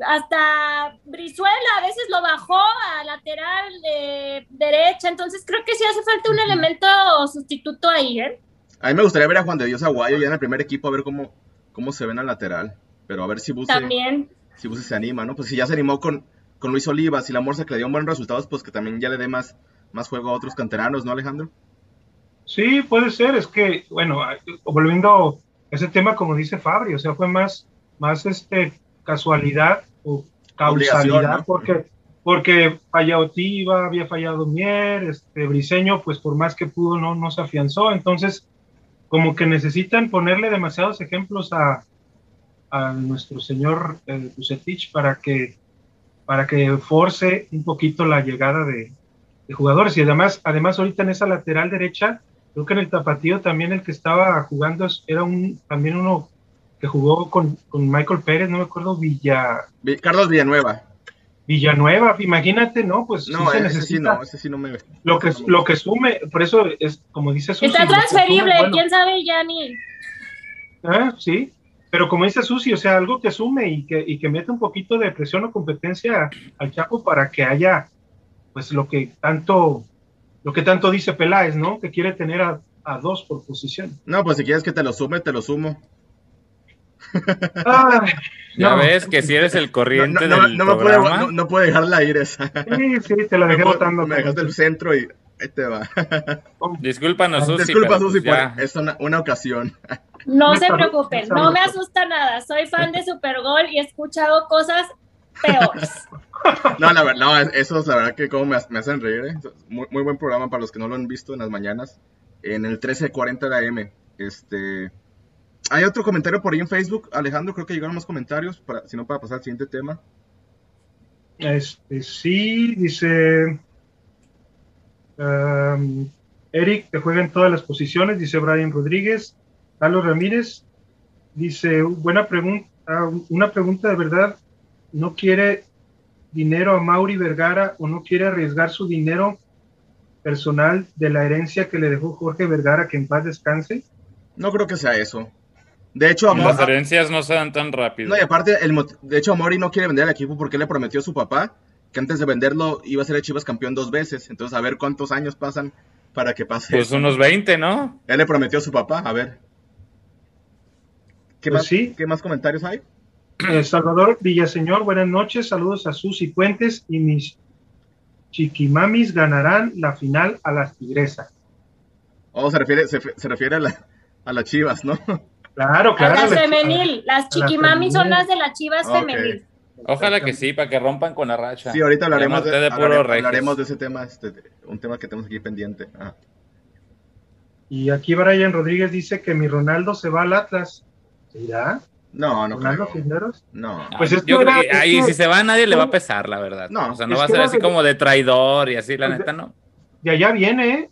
hasta Brizuela a veces lo bajó a lateral de derecha, entonces creo que sí hace falta un elemento sustituto ahí, ¿eh? A mí me gustaría ver a Juan de Dios Aguayo ya en el primer equipo, a ver cómo, cómo se ven al lateral, pero a ver si Buse, También. si Buse se anima, ¿no? Pues si ya se animó con, con Luis Olivas y la Morsa que le dio buenos resultados, pues que también ya le dé más, más juego a otros canteranos, ¿no, Alejandro? Sí, puede ser, es que, bueno, volviendo a ese tema, como dice Fabri, o sea, fue más, más este, casualidad o causalidad, porque, porque fallado Tiva, había fallado Mier, este, Briseño, pues por más que pudo, no, no se afianzó, entonces, como que necesitan ponerle demasiados ejemplos a, a nuestro señor eh, para que para que force un poquito la llegada de, jugadores. Y además, además ahorita en esa lateral derecha, creo que en el tapatío también el que estaba jugando era un también uno que jugó con, Michael Pérez, no me acuerdo, Villa... Carlos Villanueva. Villanueva, imagínate, ¿no? Pues no, sí ese sí no, ese sí no me... Lo que, lo que sume, por eso es, como dice Susi... Está transferible, quién sabe ya ni... Ah, sí, pero como dice Susi, o sea, algo que sume y que, y que mete un poquito de presión o competencia al Chapo para que haya, pues, lo que tanto, lo que tanto dice Peláez, ¿no? Que quiere tener a, dos por posición. No, pues si quieres que te lo sume, te lo sumo. ya ves que si eres el corriente no, del no, programa. Puede, no, puede dejarla ir esa. Sí, sí, te la dejé votando. Me dejaste el centro y ahí te va. Discúlpanos, Susi. Disculpa, Susi, pues por es una, una ocasión. No se preocupen, no me asusta nada. Soy fan de Supergol y he escuchado cosas peores. No, la verdad, no, eso es la verdad que como me, hacen reír. ¿eh? Muy, muy, buen programa para los que no lo han visto en las mañanas. En el 1340 de AM. Este. Hay otro comentario por ahí en Facebook. Alejandro, creo que llegaron más comentarios, para, si no, para pasar al siguiente tema. Este, sí, dice. Um, Eric, que juega en todas las posiciones, dice Brian Rodríguez. Carlos Ramírez dice, buena pregunta, una pregunta de verdad, ¿no quiere dinero a Mauri Vergara o no quiere arriesgar su dinero personal de la herencia que le dejó Jorge Vergara, que en paz descanse? No creo que sea eso. De hecho, las herencias no se dan tan rápido. No, y aparte, el, de hecho, Mauri no quiere vender el equipo porque le prometió a su papá que antes de venderlo iba a ser el Chivas campeón dos veces. Entonces, a ver cuántos años pasan para que pase. Pues unos 20, ¿no? Él le prometió a su papá, a ver. ¿Qué, pues más, ¿Qué más comentarios hay? Eh, Salvador Villaseñor, buenas noches. Saludos a Susi Puentes y mis chiquimamis ganarán la final a las tigresas. Oh, se refiere, se, refiere a, la, a las chivas, ¿no? Claro, claro. A las femenil. Las chiquimamis son las de las chivas femenil. Ojalá que sí, para que rompan con la racha. Sí, ahorita hablaremos, de, hablaremos, de, ese tema, este, un tema que tenemos aquí pendiente. Y aquí Brian Rodríguez dice que mi Ronaldo se va al Atlas. ¿Ya? No, no creo. Cisneros? No. Pues yo creo que ahí si se va nadie le va a pesar, la verdad. No. O sea, no va a ser así como de traidor y así, la pues neta, no. De allá viene, ¿eh?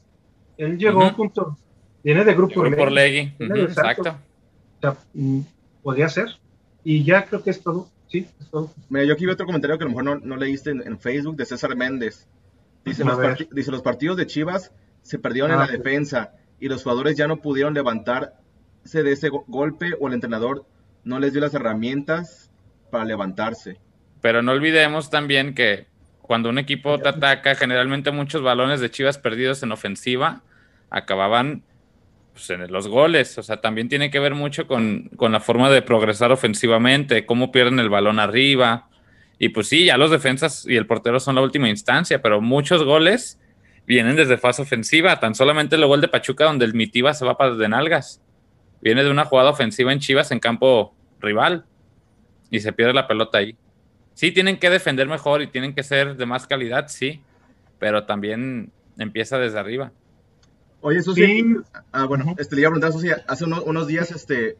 Él llegó junto, viene de Grupo Por Legui, exacto. O sea, mm, podría ser. Y ya creo que es todo. Sí, es todo. Mira, yo aquí veo otro comentario que a lo mejor no, leíste en, Facebook de César Méndez. Dice los, dice, los partidos de Chivas se perdieron en ah, la defensa y los jugadores ya no pudieron levantar de ese golpe o el entrenador no les dio las herramientas para levantarse. Pero no olvidemos también que cuando un equipo te ataca, generalmente muchos balones de Chivas perdidos en ofensiva acababan pues, en los goles. O sea, también tiene que ver mucho con, con, la forma de progresar ofensivamente, cómo pierden el balón arriba. Y pues sí, ya los defensas y el portero son la última instancia, pero muchos goles vienen desde fase ofensiva. Tan solamente el gol de Pachuca donde el Mitiba se va para de nalgas. Viene de una jugada ofensiva en Chivas en campo rival y se pierde la pelota ahí. Sí, tienen que defender mejor y tienen que ser de más calidad, sí, pero también empieza desde arriba. Oye, Susi, ah, bueno, este, le iba a preguntar, Susi, hace unos, días, este,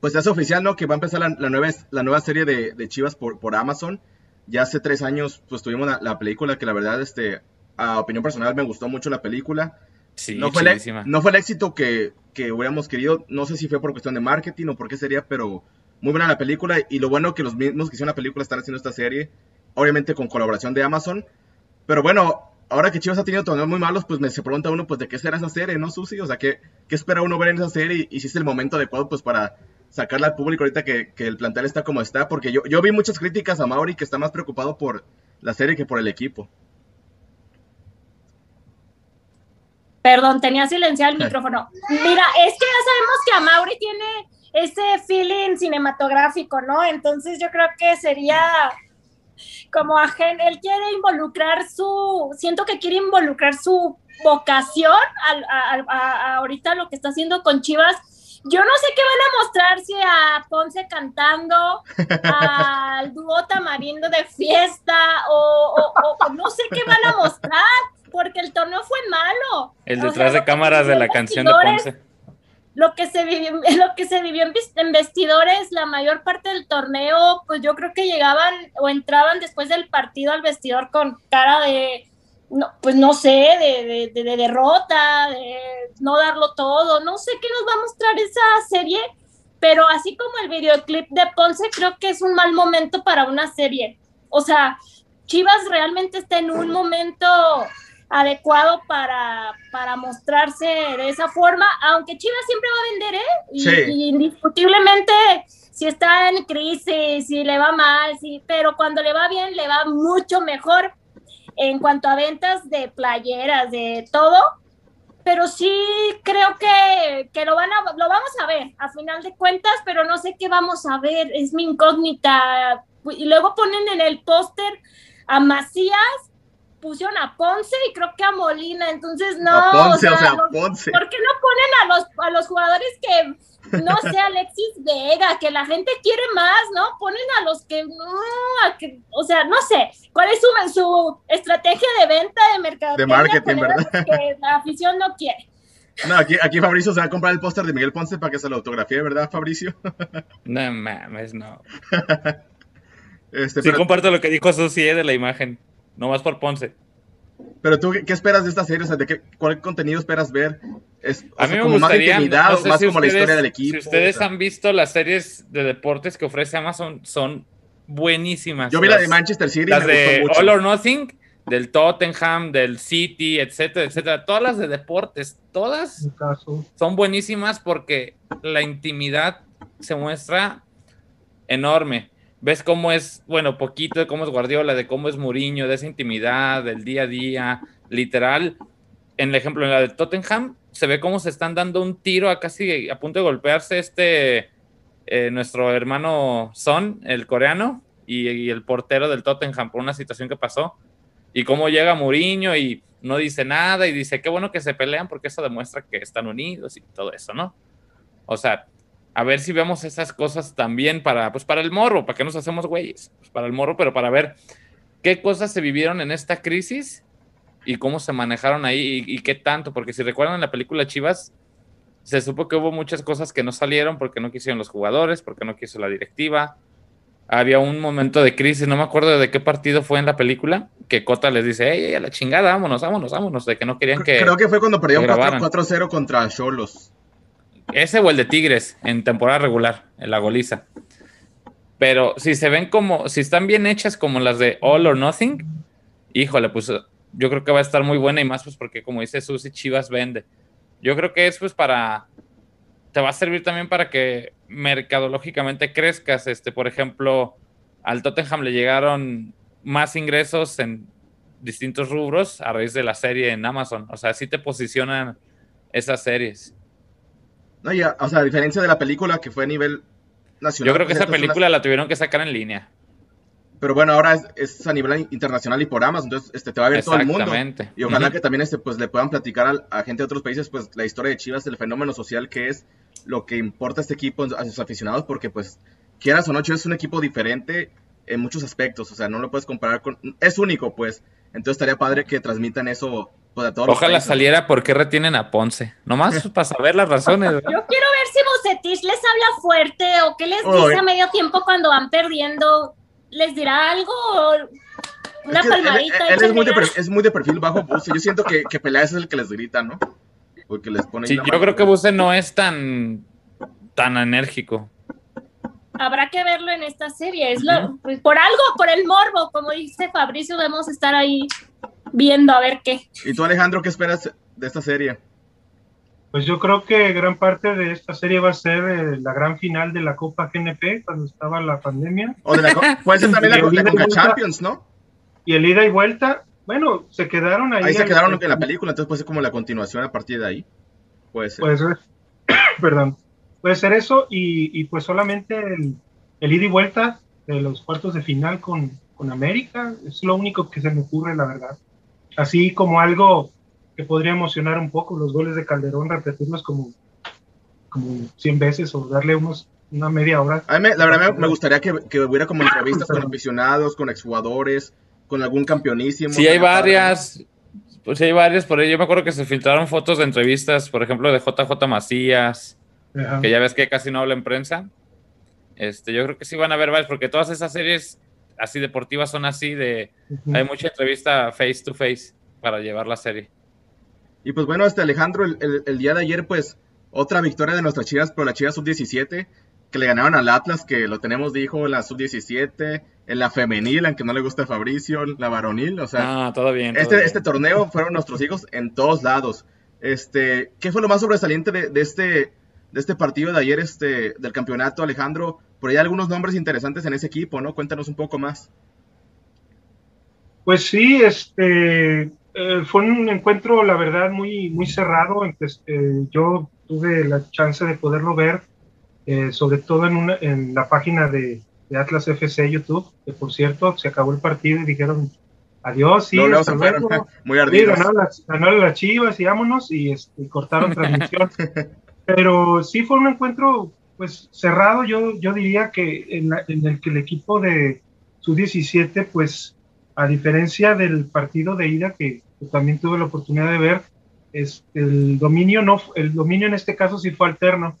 pues se hace oficial, ¿no? Que va a empezar la, nueva, la nueva serie de, Chivas por, por, Amazon. Ya hace tres años, pues tuvimos la, película que la verdad, este, a opinión personal me gustó mucho la película. Sí, no fue, el, no fue el éxito que, que hubiéramos querido, no sé si fue por cuestión de marketing o por qué sería, pero muy buena la película y lo bueno que los mismos que hicieron la película están haciendo esta serie, obviamente con colaboración de Amazon. Pero bueno, ahora que Chivas ha tenido torneos muy malos, pues me se pregunta uno, pues, ¿de qué será esa serie, no, Susi? O sea, ¿qué, qué espera uno ver en esa serie? Y, si es el momento adecuado, pues, para sacarla al público ahorita que, que, el plantel está como está. Porque yo, yo vi muchas críticas a Mauri que está más preocupado por la serie que por el equipo. Perdón, tenía silenciado el micrófono. Mira, es que ya sabemos que a Mauri tiene ese feeling cinematográfico, ¿no? Entonces yo creo que sería como ajeno, él quiere involucrar su, siento que quiere involucrar su vocación a, ahorita lo que está haciendo con Chivas. Yo no sé qué van a mostrar si a Ponce cantando, al dúo tamarindo de fiesta, o, no sé qué van a mostrar, porque el torneo fue malo. El detrás de cámaras de la canción de Ponce lo que se vivió, lo que se vivió en, vestidores, la mayor parte del torneo, pues yo creo que llegaban o entraban después del partido al vestidor con cara de, no, pues no sé, de, de, de, derrota, de no darlo todo, no sé qué nos va a mostrar esa serie, pero así como el videoclip de Ponce, creo que es un mal momento para una serie. O sea, Chivas realmente está en un momento adecuado para, para mostrarse de esa forma, aunque Chivas siempre va a vender, ¿eh? Y, indiscutiblemente, si está en crisis, si le va mal, sí, pero cuando le va bien, le va mucho mejor en cuanto a ventas de playeras, de todo. Pero sí creo que, que lo, van a, lo vamos a ver a final de cuentas, pero no sé qué vamos a ver, es mi incógnita. Y luego ponen en el póster a Macías pusieron a Ponce y creo que a Molina, entonces no. A Ponce, o sea, Ponce. ¿Por qué no ponen a los, a los jugadores que, no sé, Alexis Vega, que la gente quiere más, ¿no? Ponen a los que, no, que o sea, no sé, ¿cuál es su, su estrategia de venta, de mercado? De marketing, ¿verdad? Que la afición no quiere. No, aquí, aquí Fabricio se va a comprar el póster de Miguel Ponce para que se lo autografíe, ¿verdad, Fabricio? No mames, no. Este, sí, comparto lo que dijo Susi de la imagen. No más por Ponce. Pero tú, ¿qué esperas de esta serie? O sea, ¿de qué, ¿cuál contenido esperas ver? Es, a mí me como gustaría, más más como la historia del equipo. Si ustedes han visto las series de deportes que ofrece Amazon, son buenísimas. Yo vi la de Manchester City. Las de All or Nothing, del Tottenham, del City, etcétera, etcétera. Todas las de deportes, todas son buenísimas porque la intimidad se muestra enorme ves cómo es, bueno, poquito de cómo es Guardiola, de cómo es Mourinho, de esa intimidad, del día a día, literal. En el ejemplo, en la de Tottenham, se ve cómo se están dando un tiro a casi a punto de golpearse este, eh, nuestro hermano Son, el coreano, y, el portero del Tottenham por una situación que pasó. Y cómo llega Mourinho y no dice nada y dice, qué bueno que se pelean porque eso demuestra que están unidos y todo eso, ¿no? O sea, a ver si vemos esas cosas también para, pues para el morro, para que nos hacemos güeyes, pues para el morro, pero para ver qué cosas se vivieron en esta crisis y cómo se manejaron ahí y, qué tanto, porque si recuerdan en la película Chivas, se supo que hubo muchas cosas que no salieron porque no quisieron los jugadores, porque no quiso la directiva. Había un momento de crisis, no me acuerdo de qué partido fue en la película, que Cota les dice, ey, a la chingada, vámonos, vámonos, vámonos, de que no querían que... Creo que fue cuando perdieron 4-0 contra Cholos. Ese o el de Tigres en temporada regular, en la goliza. Pero si se ven como, si están bien hechas como las de All or Nothing, híjole, pues yo creo que va a estar muy buena y más pues porque como dice Susi, Chivas vende. Yo creo que es pues para, te va a servir también para que mercadológicamente crezcas. Este, por ejemplo, al Tottenham le llegaron más ingresos en distintos rubros a raíz de la serie en Amazon. O sea, así te posicionan esas series. No, ya, o sea, a diferencia de la película que fue a nivel nacional. Yo creo que pues, esa película la tuvieron que sacar en línea. Pero bueno, ahora es, es a nivel internacional y por Amazon, entonces este, te va a ver todo el mundo. Exactamente. Y ojalá que también este, pues, le puedan platicar a, gente de otros países pues, la historia de Chivas, el fenómeno social que es, lo que importa a este equipo, a sus aficionados, porque pues quieras o no, Chivas es un equipo diferente en muchos aspectos, o sea, no lo puedes comparar con... Es único, pues. Entonces estaría padre que transmitan eso pues, a todos los Ojalá países. saliera por qué retienen a Ponce. Nomás para saber las razones. ¿verdad? Yo quiero ver si Bucetich les habla fuerte o qué les dice a medio tiempo cuando van perdiendo. ¿Les dirá algo? o Una Es que palmadita. él, él es, muy de, échenle per- es muy de perfil bajo, Buse. Yo siento que, que Peláez es el que les grita, ¿no? Porque les pone... Sí, yo mano. creo que Buse no es tan, tan enérgico. Habrá que verlo en esta serie. Es lo, pues, por algo, por el morbo, como dice Fabricio, debemos estar ahí viendo a ver qué. ¿Y tú, Alejandro, qué esperas de esta serie? Pues yo creo que gran parte de esta serie va a ser eh, la gran final de la Copa GNP cuando estaba la pandemia O de la, puede ser también la, nunca- Champions, ¿no? y el ida y vuelta. Bueno, se quedaron ahí. Ahí se quedaron en la película, entonces puede ser como la continuación a partir de ahí. Puede ser. Puede ser, perdón, puede ser eso y, y pues solamente el, el ida y vuelta de los cuartos de final con, con América es lo único que se me ocurre, la verdad. Así como algo que podría emocionar un poco, los goles de Calderón, repetirlos como, como 100 veces o darle unos, una media hora. A mí, me- la verdad, me, me gustaría que, que hubiera como entrevistas con aficionados, con exjugadores, con algún campeonísimo. Sí, hay padre, varias. Pues sí, hay varias por ahí. Yo me acuerdo que se filtraron fotos de entrevistas, por ejemplo, de JJ Macías, Ajá. que ya ves que casi no habla en prensa. Este, yo creo que sí van a haber varias, porque todas esas series así deportivas son así de. Hay mucha entrevista face to face para llevar la serie. Y pues bueno, este Alejandro, el, el- el día de ayer, pues, otra victoria de nuestras chivas, pero la chivas sub-17, que le ganaron al Atlas, que lo tenemos, dijo, en la sub-17, en la femenil, aunque no le gusta a Fabricio, la varonil, o sea, Ah, todo bien. todo este, bien. este torneo fueron nuestros hijos en todos lados. Este, ¿qué fue lo más sobresaliente de, de este, de este partido de ayer, este, del campeonato, Alejandro? Por ahí algunos nombres interesantes en ese equipo, ¿no? Cuéntanos un poco más. Pues sí, este eh, fue un encuentro, la verdad, muy, muy cerrado. Empe- eh, yo tuve la chance de poderlo ver, eh, sobre todo en, una, en la página de, de Atlas FC YouTube, que por cierto se acabó el partido y dijeron adiós, sí, hasta se fueron, muy Sí, ardidos. ganaron las, ganaron las chivas y vámonos y, este, y cortaron transmisión. Pero sí fue un encuentro pues cerrado, yo, yo diría que en, el que el equipo de sub-17 pues a diferencia del partido de ida que, también tuve la oportunidad de ver, es, el dominio no, el dominio en este caso sí fue alterno.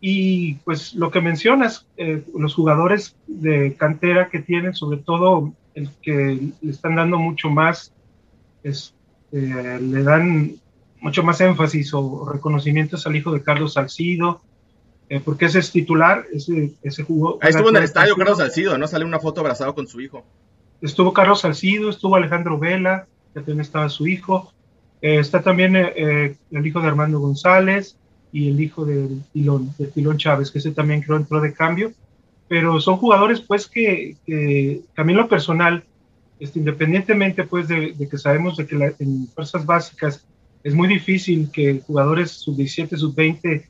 Y pues lo que mencionas, eh, los jugadores de cantera que tienen, sobre todo el que le están dando mucho más, es, eh, le dan mucho más énfasis o reconocimientos al hijo de Carlos Salcido, eh, porque ese es titular, ese, ese jugó. Ahí estuvo en el estadio. Carlos Salcido, ¿no? Sale una foto abrazado con su hijo. Estuvo Carlos Salcido, estuvo Alejandro Vela, que también estaba su hijo. Eh, está también eh, eh, el hijo de Armando González y el hijo del Tilón, de Tilón Chávez, que ese también creo entró de cambio. Pero son jugadores, pues, que, que también lo personal, este, independientemente, pues, de, de que sabemos de que la- en fuerzas básicas es muy difícil que jugadores sub-17, sub-20 au-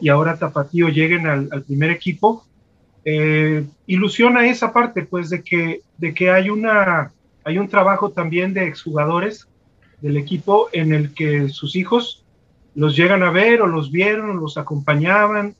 y ahora Tapatío lleguen al, primer equipo, eh, ilusiona esa parte, pues, de que, de que hay, una, hay un trabajo también de exjugadores del equipo en el que sus hijos los llegan a ver o los vieron o los acompañaban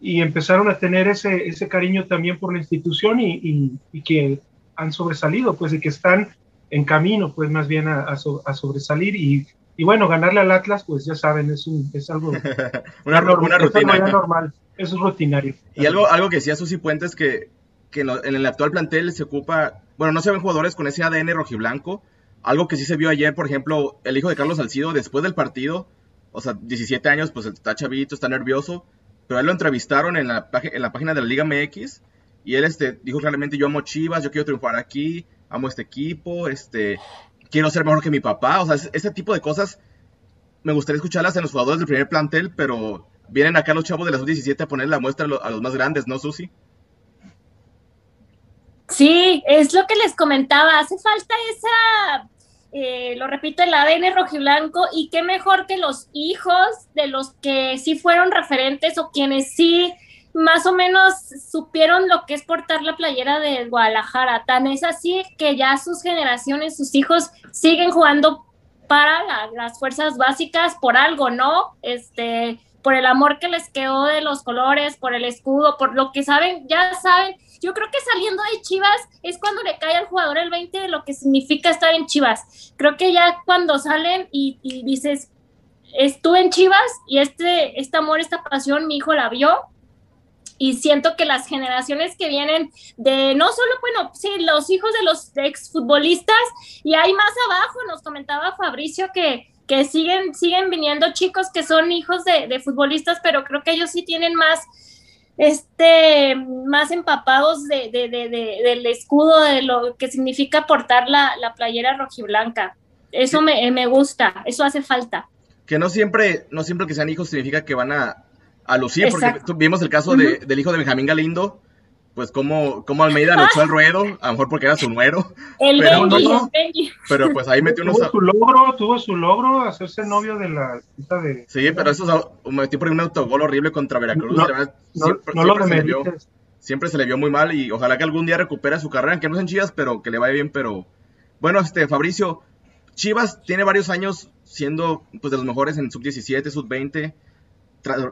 y empezaron a tener ese, ese cariño también por la institución y, y- que han sobresalido, pues, de que están en camino, pues, más bien a, a sobresalir y, y bueno, ganarle al Atlas, pues, ya saben, es, un, es algo Una, ru- una es rutina. normal, eso es rutinario. Y algo, algo que decía Susi Puentes que, que en, lo- en el actual plantel se ocupa, bueno, no se ven jugadores con ese ADN rojiblanco. Algo que sí se vio ayer, por ejemplo, el hijo de Carlos Salcido, después del partido, o sea, 17 años, pues está chavito, está nervioso, pero a él lo entrevistaron en la, página- en la página de la Liga MX y él este, dijo realmente yo amo Chivas, yo quiero triunfar aquí, amo este equipo, este, quiero ser mejor que mi papá, o sea, ese, tipo de cosas me gustaría escucharlas en los jugadores del primer plantel, pero vienen acá los chavos de la sub-17 a poner la muestra a los más grandes, ¿no, Susi? Sí, es lo que les comentaba, hace falta esa, eh, lo repito, el ADN rojiblanco y qué mejor que los hijos de los que sí fueron referentes o quienes sí más o menos supieron lo que es portar la playera de Guadalajara. Tan es así que ya sus generaciones, sus hijos siguen jugando para las fuerzas básicas por algo, ¿no? Este, por el amor que les quedó de los colores, por el escudo, por lo que saben, ya saben. Yo creo que saliendo de Chivas es cuando le cae al jugador el 20 de lo que significa estar en Chivas. Creo que ya cuando salen y, dices, estuve en Chivas y este, este amor, esta pasión, mi hijo la vio, y siento que las generaciones que vienen de no solo, bueno, sí, los hijos de los exfutbolistas y hay más abajo, nos comentaba Fabricio que, que siguen, siguen viniendo chicos que son hijos de, futbolistas, pero creo que ellos sí tienen más, este, más empapados de, del escudo, de lo que significa portar la, playera rojiblanca. Eso me, me gusta, eso hace falta. Que no siempre, no siempre que sean hijos significa que van a, a lucir, porque vimos el caso de, del hijo de Benjamín Galindo, pues como, como Almeida lo echó al ruedo, a lo mejor porque era su nuero. El pero, pero pues ahí metió unos... Tuvo su logro, tuvo su logro, hacerse novio de la de... Sí, pero eso metió por un autogol horrible contra Veracruz. No, siempre, no, lo se le vio, siempre se le vio muy mal y ojalá que algún día recupere su carrera, que no sean Chivas, pero que le vaya bien, pero... Bueno, este, Fabricio, Chivas tiene varios años siendo pues de los mejores en sub-17, sub-20,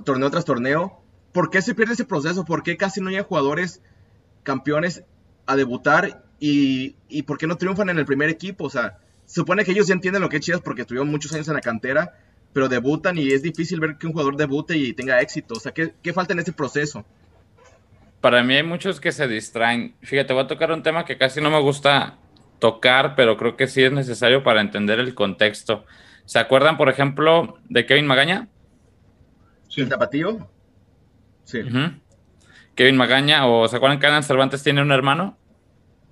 torneo tras torneo. ¿Por qué se pierde ese proceso? ¿Por qué casi no hay jugadores campeones a debutar y, y por qué no triunfan en el primer equipo? O sea, se supone que ellos ya entienden lo que es Chivas porque estuvieron muchos años en la cantera, pero debutan y es difícil ver que un jugador debute y tenga éxito. O sea, ¿qué, qué falta en ese proceso? Para mí hay muchos que se distraen. Fíjate, voy a tocar un tema que casi no me gusta tocar, pero creo que sí es necesario para entender el contexto. ¿Se acuerdan, por ejemplo, de Kevin Magaña? Sí. ¿El tapatío? Sí. Kevin Magaña, o ¿se acuerdan que Alan Cervantes tiene un hermano?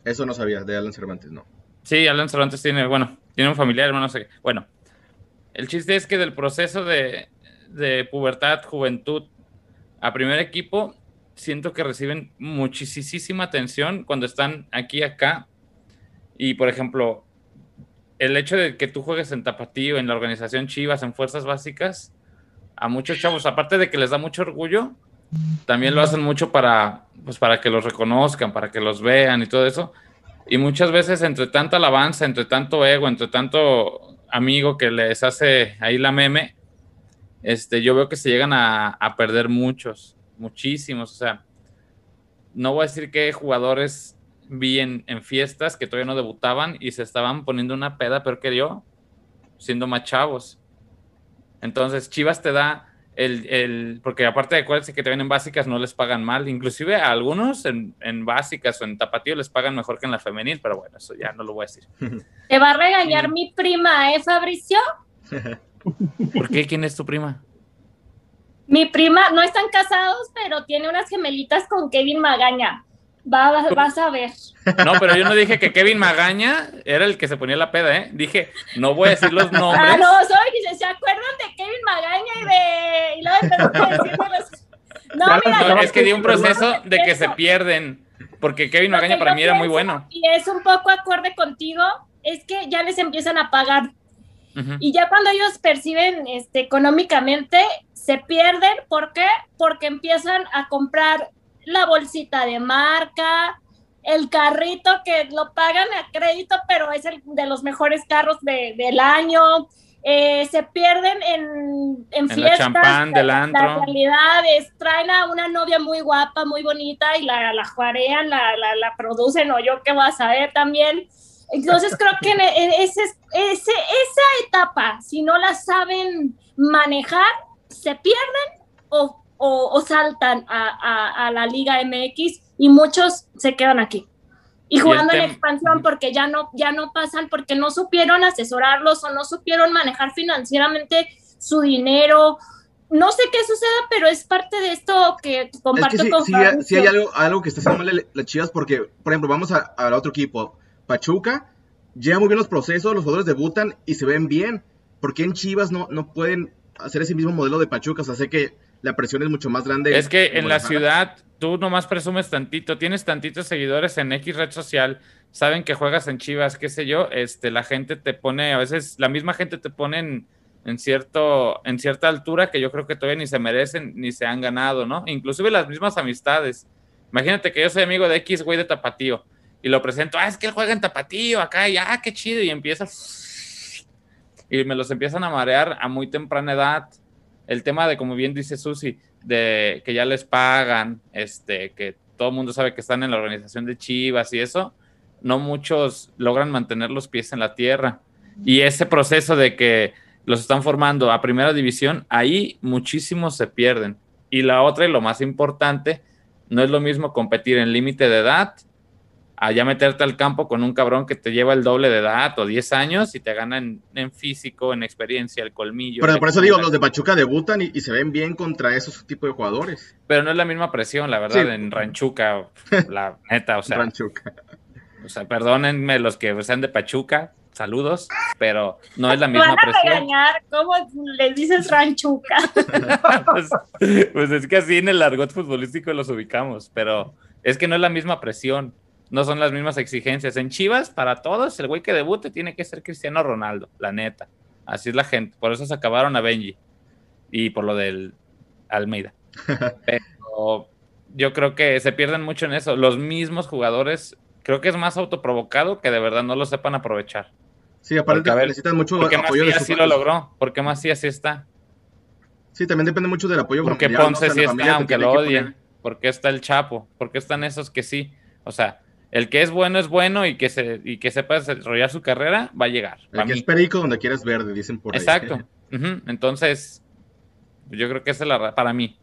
Eso no sabía, de Alan Cervantes, no. Sí, Alan Cervantes tiene, bueno, tiene un familiar, hermano, no sé Bueno, el chiste es que del proceso de, de pubertad, juventud a primer equipo, siento que reciben muchísima atención cuando están aquí acá. Y por ejemplo, el hecho de que tú juegues en Tapatío, en la organización Chivas, en Fuerzas Básicas, a muchos chavos, aparte de que les da mucho orgullo, también lo hacen mucho para, pues, para que los reconozcan, para que los vean y todo eso. Y muchas veces entre tanta alabanza, entre tanto ego, entre tanto amigo que les hace ahí la meme, este, yo veo que se llegan a, a perder muchos, muchísimos. O sea, no voy a decir que jugadores vi en, en, fiestas que todavía no debutaban y se estaban poniendo una peda peor que yo, siendo más chavos. Entonces, Chivas te da el, el porque aparte de acuérdense que te ven en básicas, no les pagan mal. Inclusive a algunos en, en, básicas o en tapatío les pagan mejor que en la femenil, pero bueno, eso ya no lo voy a decir. Te va a regañar mi prima, ¿eh, Fabricio? ¿Por qué? ¿Quién es tu prima? Mi prima, no están casados, pero tiene unas gemelitas con Kevin Magaña. Va, vas a ver. No, pero yo no dije que Kevin Magaña era el que se ponía la peda, ¿eh? Dije, no voy a decir los nombres. Ah, no, soy, ¿se acuerdan de Kevin Magaña y de. Y luego No, mira, no, es que dio un proceso de que se pierden. Porque Kevin Magaña para mí era muy bueno. Y es un poco acorde contigo, es que ya les empiezan a pagar. Y ya cuando ellos perciben este, económicamente, se pierden. ¿Por qué? Porque empiezan a comprar la bolsita de marca, el carrito que lo pagan a crédito, pero es el de los mejores carros del año. Eh, se pierden en, en, fiestas. champán del antro. La realidad es, traen a una novia muy guapa, muy bonita y la, la juarean, la, la, producen, o yo qué voy a saber también. Entonces creo que ese, ese, esa etapa, si no la saben manejar, se pierden o o, saltan a, la Liga MX y muchos se quedan aquí. Y jugando en expansión porque ya no, ya no pasan, porque no supieron asesorarlos o no supieron manejar financieramente su dinero. No sé qué suceda, pero es parte de esto que comparto con sí, sí, hay algo, algo que está haciendo mal las chivas porque, por ejemplo, vamos al otro equipo. Pachuca lleva muy bien los procesos, los jugadores debutan y se ven bien. ¿Por qué en Chivas no, no pueden hacer ese mismo modelo de Pachuca? O sea, sé que la presión es mucho más grande. Es que en la ciudad tú nomás presumes tantito, tienes tantitos seguidores en X red social, saben que juegas en Chivas, qué sé yo, este, la gente te pone, a veces la misma gente te pone en, en, cierto, en cierta altura que yo creo que todavía ni se merecen ni se han ganado, ¿no? Inclusive las mismas amistades. Imagínate que yo soy amigo de X güey de Tapatío y lo presento, ah, es que él juega en Tapatío acá y ah, qué chido, y empieza y me los empiezan a marear a muy temprana edad. El tema de, como bien dice Susi, de que ya les pagan, este, que todo el mundo sabe que están en la organización de Chivas y eso, no muchos logran mantener los pies en la tierra. Y ese proceso de que los están formando a primera división, ahí muchísimos se pierden. Y la otra, y lo más importante, no es lo mismo competir en límite de edad allá meterte al campo con un cabrón que te lleva el doble de edad o 10 años y te gana en, físico, en experiencia, el colmillo. Pero por eso digo, los de Pachuca debutan y, se ven bien contra esos tipos de jugadores. Pero no es la misma presión, la verdad, en Ranchuca, la neta, o sea. Ranchuca. O sea, perdónenme los que sean de Pachuca, saludos, pero no es la misma presión. ¿Cómo les dices ranchuca? pues, pues, es que así en el argot futbolístico los ubicamos, pero es que no es la misma presión no son las mismas exigencias. En Chivas, para todos, el güey que debute tiene que ser Cristiano Ronaldo, la neta. Así es la gente. Por eso se acabaron a Benji. Y por lo del Almeida. Pero yo creo que se pierden mucho en eso. Los mismos jugadores, creo que es más autoprovocado que de verdad no lo sepan aprovechar. Sí, aparte necesitan mucho apoyo de sí lo logró. Porque más sí así está. Sí, también depende mucho del apoyo Porque Ponce sí está, aunque lo odien. Porque está el Chapo. Porque están esos que sí. O sea, el que es bueno es bueno y que, se, y que sepa desarrollar su carrera va a llegar. El que es perico donde quieras verde, dicen por ahí. Exacto. Entonces, yo creo que esa es la para mí.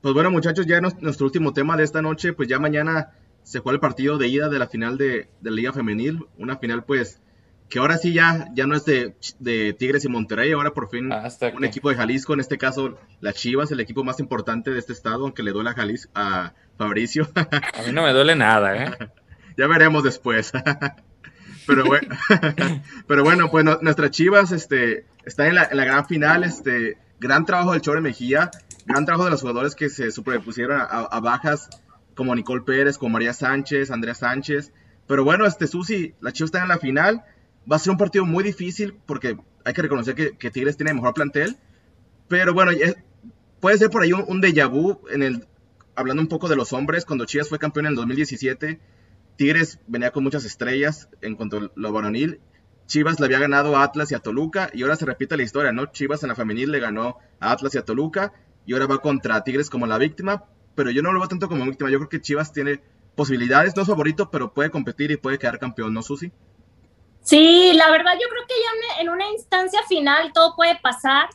Pues bueno, muchachos, ya nuestro último tema de esta noche, pues ya mañana se juega el partido de ida de la final de, la Liga Femenil. Una final, pues, que ahora sí ya, ya no es de, Tigres y Monterrey, ahora por fin un equipo de Jalisco, en este caso la Chivas, el equipo más importante de este estado, aunque le duele a, Jalisco, a Fabricio. A mí no me duele nada, ¿eh? ya veremos después. pero bueno, pero bueno, pues nuestras Chivas este, está en la, gran final, este, gran trabajo del Chore Mejía, gran trabajo de los jugadores que se superpusieron a, bajas como Nicole Pérez, como María Sánchez, Andrea Sánchez. Pero bueno, este Susi, la Chivas está en la final. Va a ser un partido muy difícil porque hay que reconocer que, Tigres tiene mejor plantel. Pero bueno, puede ser por ahí un, un déjà vu en el, hablando un poco de los hombres, cuando Chivas fue campeón en el 2017 Tigres venía con muchas estrellas en cuanto a lo varonil. Chivas le había ganado a Atlas y a Toluca y ahora se repite la historia, ¿no? Chivas en la femenil le ganó a Atlas y a Toluca y ahora va contra Tigres como la víctima, pero yo no lo veo tanto como víctima, yo creo que Chivas tiene posibilidades, no es favorito, pero puede competir y puede quedar campeón, ¿no, Susi? Sí, la verdad yo creo que ya en una instancia final todo puede pasar.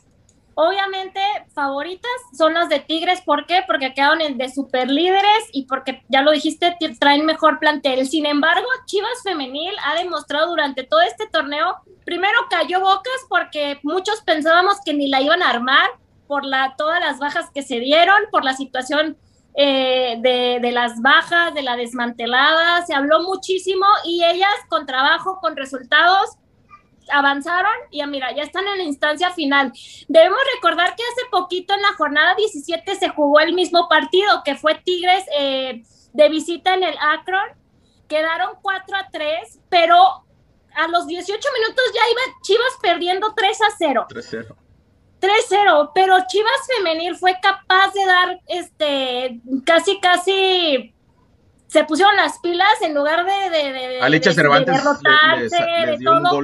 Obviamente, favoritas son las de Tigres. ¿Por qué? Porque quedaron en de super líderes y porque, ya lo dijiste, traen mejor plantel. Sin embargo, Chivas Femenil ha demostrado durante todo este torneo, primero cayó bocas porque muchos pensábamos que ni la iban a armar por la, todas las bajas que se dieron, por la situación eh, de, de, las bajas, de la desmantelada, se habló muchísimo y ellas con trabajo, con resultados, avanzaron y mira, ya están en la instancia final. Debemos recordar que hace poquito en la jornada 17 se jugó el mismo partido que fue Tigres eh, de visita en el Akron. Quedaron 4 a 3, pero a los 18 minutos ya iba Chivas perdiendo 3 a 0. 3-0. 3-0, pero Chivas femenil fue capaz de dar este casi casi se pusieron las pilas en lugar de, de, de, a Licha Cervantes derrotarse, de todo.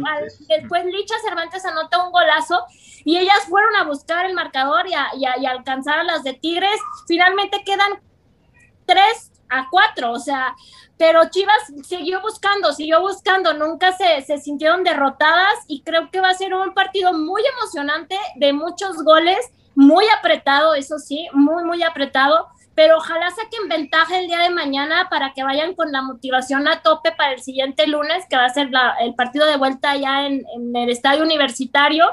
después Licha Cervantes anota un golazo y ellas fueron a buscar el marcador y, a, y, alcanzar a las de Tigres. Finalmente quedan 3 a 4, o sea, pero Chivas siguió buscando, siguió buscando, nunca se, se sintieron derrotadas y creo que va a ser un partido muy emocionante, de muchos goles, muy apretado, eso sí, muy, muy apretado pero ojalá saquen ventaja el día de mañana para que vayan con la motivación a tope para el siguiente lunes, que va a ser el partido de vuelta ya en, el estadio universitario.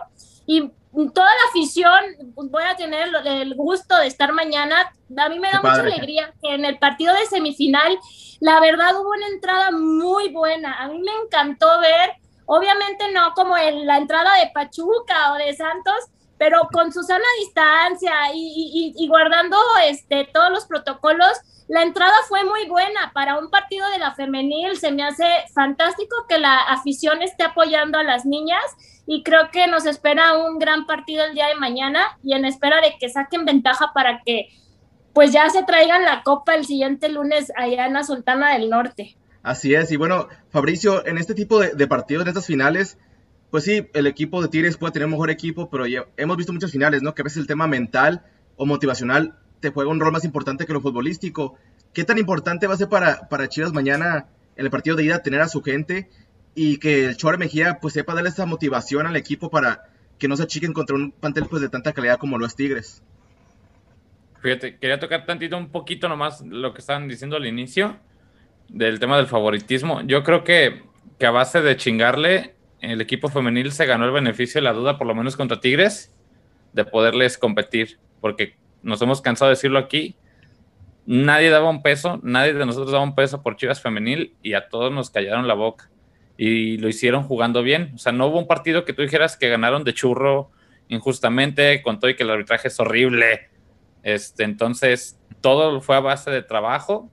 Y toda la afición, voy a tener el gusto de estar mañana. A mí me da mucha alegría que en el partido de semifinal, la verdad hubo una entrada muy buena. A mí me encantó ver, obviamente no como en la entrada de Pachuca o de Santos, pero con su sana distancia y, y, guardando este, todos los protocolos, la entrada fue muy buena para un partido de la femenil. Se me hace fantástico que la afición esté apoyando a las niñas y creo que nos espera un gran partido el día de mañana y en espera de que saquen ventaja para que pues ya se traigan la copa el siguiente lunes allá en la Sultana del Norte. Así es, y bueno, Fabricio, en este tipo de, partidos, en estas finales, pues sí, el equipo de Tigres puede tener mejor equipo, pero hemos visto muchas finales, ¿no? Que a veces el tema mental o motivacional te juega un rol más importante que lo futbolístico. ¿Qué tan importante va a ser para, para Chivas mañana en el partido de ida tener a su gente y que el Chore Mejía pues sepa darle esa motivación al equipo para que no se achiquen contra un plantel pues de tanta calidad como lo es Tigres? Fíjate, quería tocar tantito un poquito nomás lo que estaban diciendo al inicio del tema del favoritismo. Yo creo que, que a base de chingarle, el equipo femenil se ganó el beneficio de la duda, por lo menos contra Tigres, de poderles competir, porque nos hemos cansado de decirlo aquí. Nadie daba un peso, nadie de nosotros daba un peso por Chivas femenil y a todos nos callaron la boca. Y lo hicieron jugando bien. O sea, no hubo un partido que tú dijeras que ganaron de churro injustamente, con todo y que el arbitraje es horrible, este, entonces, todo fue a base de trabajo.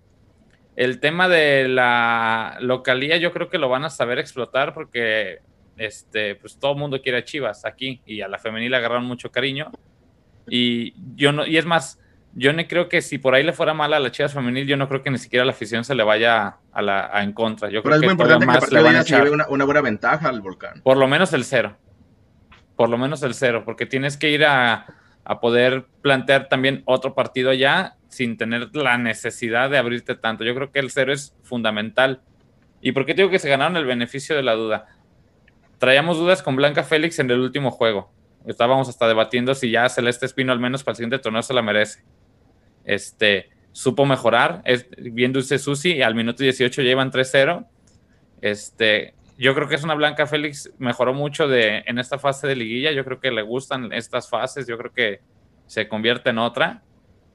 El tema de la localía, yo creo que lo van a saber explotar porque este, pues todo el mundo quiere a Chivas aquí y a la femenil agarraron mucho cariño. Y yo no, y es más, yo no creo que si por ahí le fuera mal a la Chivas femenil, yo no creo que ni siquiera la afición se le vaya a la en contra. Yo Pero creo es muy importante que le van a echar una, una buena ventaja al volcán. Por lo menos el cero. Por lo menos el cero, porque tienes que ir a, a poder plantear también otro partido ya sin tener la necesidad de abrirte tanto. Yo creo que el cero es fundamental. ¿Y por qué digo que se ganaron el beneficio de la duda? Traíamos dudas con Blanca Félix en el último juego. Estábamos hasta debatiendo si ya Celeste Espino al menos para el siguiente torneo se la merece. Este, supo mejorar, es bien dulce Susi, y al minuto 18 ya iban 3-0. Este, yo creo que es una Blanca Félix, mejoró mucho de, en esta fase de liguilla, yo creo que le gustan estas fases, yo creo que se convierte en otra.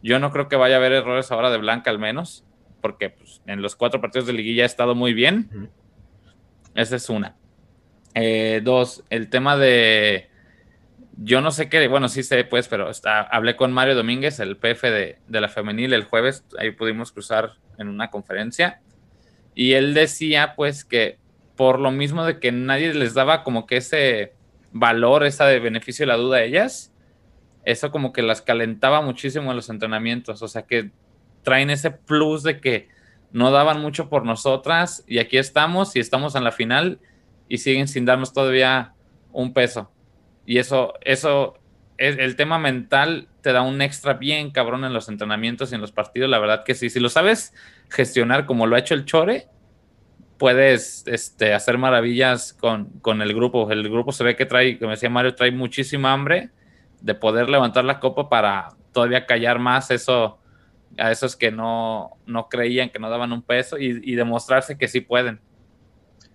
Yo no creo que vaya a haber errores ahora de Blanca al menos, porque pues, en los cuatro partidos de liguilla ha estado muy bien. Esa es una. Eh, dos, el tema de... Yo no sé qué, bueno, sí sé, pues, pero hablé con Mario Domínguez, el PF de, de la femenil, el jueves, ahí pudimos cruzar en una conferencia, y él decía, pues, que por lo mismo de que nadie les daba como que ese valor, esa de beneficio de la duda a ellas, eso como que las calentaba muchísimo en los entrenamientos, o sea que traen ese plus de que no daban mucho por nosotras y aquí estamos y estamos en la final y siguen sin darnos todavía un peso. Y eso, eso, es, el tema mental te da un extra bien cabrón en los entrenamientos y en los partidos, la verdad que sí, si lo sabes gestionar como lo ha hecho el Chore, puedes este, hacer maravillas con, con, el grupo. El grupo se ve que trae, como decía Mario, trae muchísima hambre de poder levantar la copa para todavía callar más eso a esos que no, no creían, que no daban un peso y, demostrarse que sí pueden.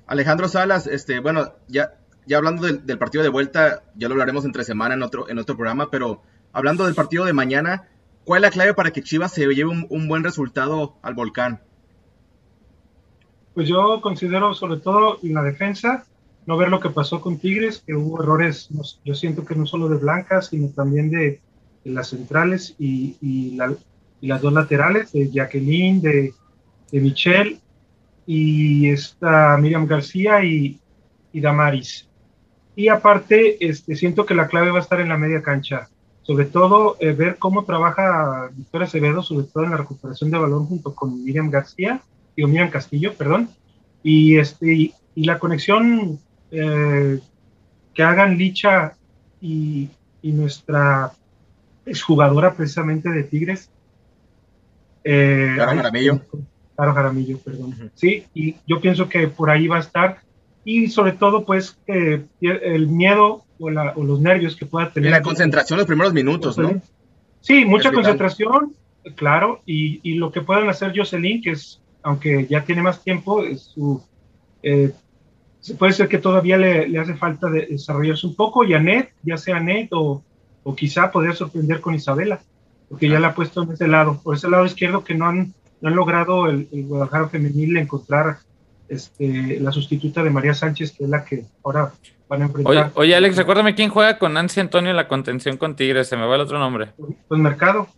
Alejandro Salas, este, bueno, ya, ya hablando del, partido de vuelta, ya lo hablaremos entre semana en otro, en otro programa, pero hablando del partido de mañana, ¿cuál es la clave para que Chivas se lleve un buen resultado al volcán? pues yo considero sobre todo en la defensa, no ver lo que pasó con Tigres, que hubo errores, yo siento que no solo de Blanca, sino también de, las centrales y, y, las dos laterales, de Jacqueline, de, de Michelle y esta Miriam García y, y Damaris. Y aparte, este, siento que la clave va a estar en la media cancha. Sobre todo, eh, ver cómo trabaja Victoria Acevedo, sobre todo en la recuperación de balón junto con Miriam García digo, Miriam Castillo, perdón, y, este, y, la conexión eh, que hagan Licha y, y nuestra exjugadora precisamente de Tigres. Eh, Jaramillo. Caro Jaramillo, perdón. Sí, y yo pienso que por ahí va a estar. Y sobre todo, pues, el miedo o, los nervios que pueda tener. Y la concentración los primeros minutos, ¿no? Sí, mucha concentración, claro, y, y, lo que puedan hacer Jocelyn, que es aunque ya tiene más tiempo, su, eh, puede ser que todavía le, hace falta desarrollarse un poco, y Anet, ya sea Anet o, o quizá poder sorprender con Isabela, porque ya la ha puesto en ese lado, por ese lado izquierdo que no han, no han logrado el, Guadalajara femenil encontrar este, la sustituta de María Sánchez, que es la que ahora van a enfrentar. Oye, Alex, recuérdame quién juega con Nancy Antonio en la contención con Tigres, se me va el otro nombre. Pues Mercado.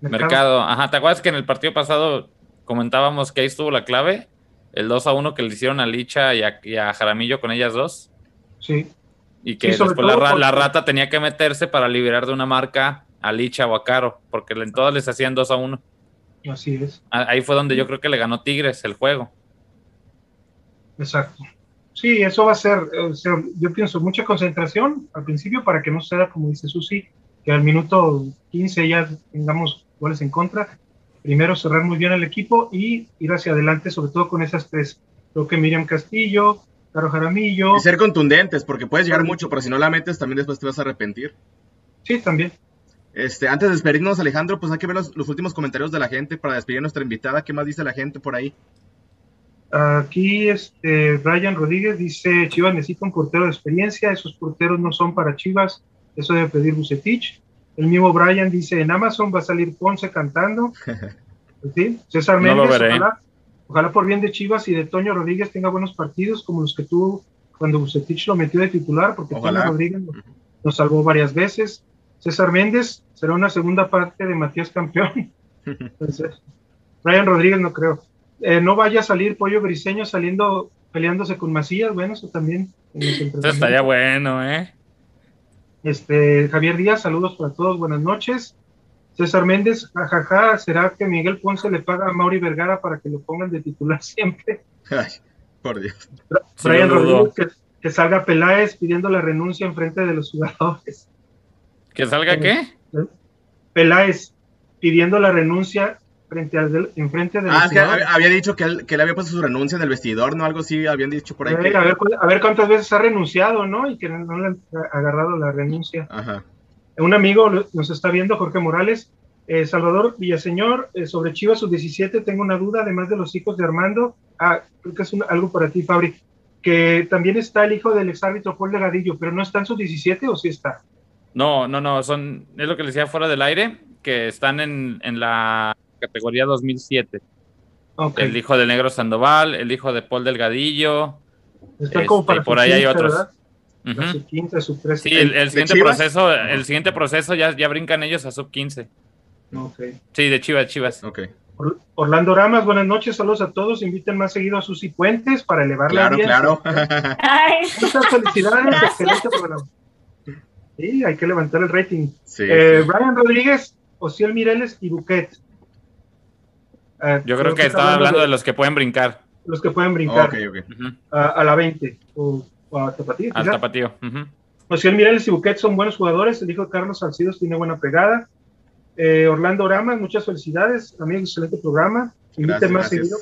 Mercado. ajá, ¿te acuerdas que en el partido pasado comentábamos que ahí estuvo la clave? El 2 a 1 que le hicieron a Licha y a, Jaramillo con ellas dos. Sí. Y que después la, rata tenía que meterse para liberar de una marca a Licha o a Caro, porque en todas les hacían 2 a 1. Así es. Ahí fue donde yo creo que le ganó Tigres el juego. Exacto. Sí, eso va a ser, yo pienso, mucha concentración al principio para que no suceda, como dice Susi, que al minuto 15 ya tengamos goles en contra. Primero cerrar muy bien el equipo y ir hacia adelante, sobre todo con esas tres. Creo que Miriam Castillo, Caro Jaramillo. Y ser contundentes, porque puedes llegar mucho, pero si no la metes también después te vas a arrepentir. Sí, también. Este, antes de despedirnos, Alejandro, pues hay que ver los, los últimos comentarios de la gente para despedir a nuestra invitada. ¿Qué más dice la gente por ahí? Aquí este, Brian Rodríguez dice, Chivas necesita un portero de experiencia, esos porteros no son para Chivas, eso debe pedir Bucetich. El mismo Brian dice, en Amazon va a salir Ponce cantando. ¿Sí? César Méndez, ojalá, por bien de Chivas y de Toño Rodríguez tenga buenos partidos como los que tuvo cuando Bucetich lo metió de titular, porque Toño Rodríguez nos salvó varias veces. César Méndez será una segunda parte de Matías Campeón. Entonces, Brian Rodríguez no creo. Eh, no vaya a salir Pollo Briseño saliendo, peleándose con Macías, bueno, eso también. Eso estaría bueno, ¿eh? Este, Javier Díaz, saludos para todos, buenas noches. César Méndez, jajaja, ¿será que Miguel Ponce le paga a Mauri Vergara para que lo pongan de titular siempre? Ay, por Dios. Brian Rodríguez, que, salga Peláez pidiendo la renuncia en frente de los jugadores. ¿Que salga qué? Peláez pidiendo la renuncia frente al enfrente del Ah, había dicho que él, que le había puesto su renuncia en el vestidor, ¿no? Algo así habían dicho por ahí. A ver, a ver, cuántas veces ha renunciado, ¿no? Y que no le han agarrado la renuncia. Ajá. Un amigo nos está viendo, Jorge Morales. Eh, Salvador Villaseñor, eh, sobre Chivas sub-17, tengo una duda, además de los hijos de Armando. Ah, creo que es algo para ti, Fabri. Que también está el hijo del exárbitro Paul Legadillo, pero no está en sub-17 o sí está? No, no, no, son, es lo que les decía fuera del aire, que están en, en la categoría 2007. El hijo del Negro Sandoval, el hijo de Paul Delgadillo. Este, por ahí hay otros. sub 15, sub 13. Sí, el, siguiente proceso, el siguiente proceso ya, ya brincan ellos a sub 15. Sí, de Chivas, Chivas. Orlando Ramas, buenas noches, saludos a todos. Inviten más seguido a Susi Puentes para elevar la Claro, claro. Muchas felicidades, excelente programa. Sí, hay que levantar el rating. Eh, Brian Rodríguez, Ociel Mireles y Buquet. Eh, Yo creo, que, estaba hablando de, los que pueden brincar. Los que pueden brincar. a, la 20 o, a Tapatío. Al Tapatío. Uh Mireles y Buquet son buenos jugadores. El hijo de Carlos Salcidos tiene buena pegada. Eh, Orlando Ramas, muchas felicidades. Amigo, excelente programa. Inviten más seguido.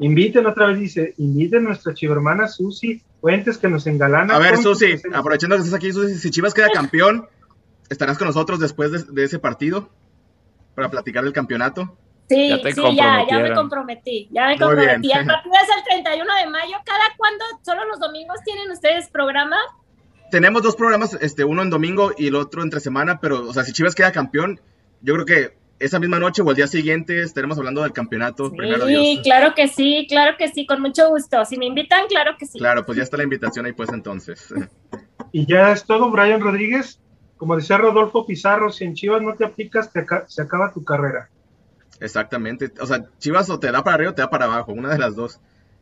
Inviten otra vez, dice, inviten a nuestra hermana Susi Fuentes que nos engalana. A ver, Susi, aprovechando que estás aquí, Susi, si Chivas queda campeón, ¿estarás con nosotros después de ese partido para platicar del campeonato? Sí, ya sí, ya, ya me comprometí, ya me comprometí. El partido es el 31 de mayo. ¿Cada cuándo? ¿Solo los domingos tienen ustedes programa? Tenemos dos programas, este, uno en domingo y el otro entre semana, pero, o sea, si Chivas queda campeón, yo creo que esa misma noche o el día siguiente estaremos hablando del campeonato. Sí, claro que sí, claro que sí, con mucho gusto. Si me invitan, claro que sí. Claro, pues ya está la invitación ahí pues entonces. Y ya es todo, Brian Rodríguez. Como decía Rodolfo Pizarro, si en Chivas no te aplicas, se acaba tu carrera. Exactamente. O sea, Chivas o te da para arriba o te da para abajo, una de las dos.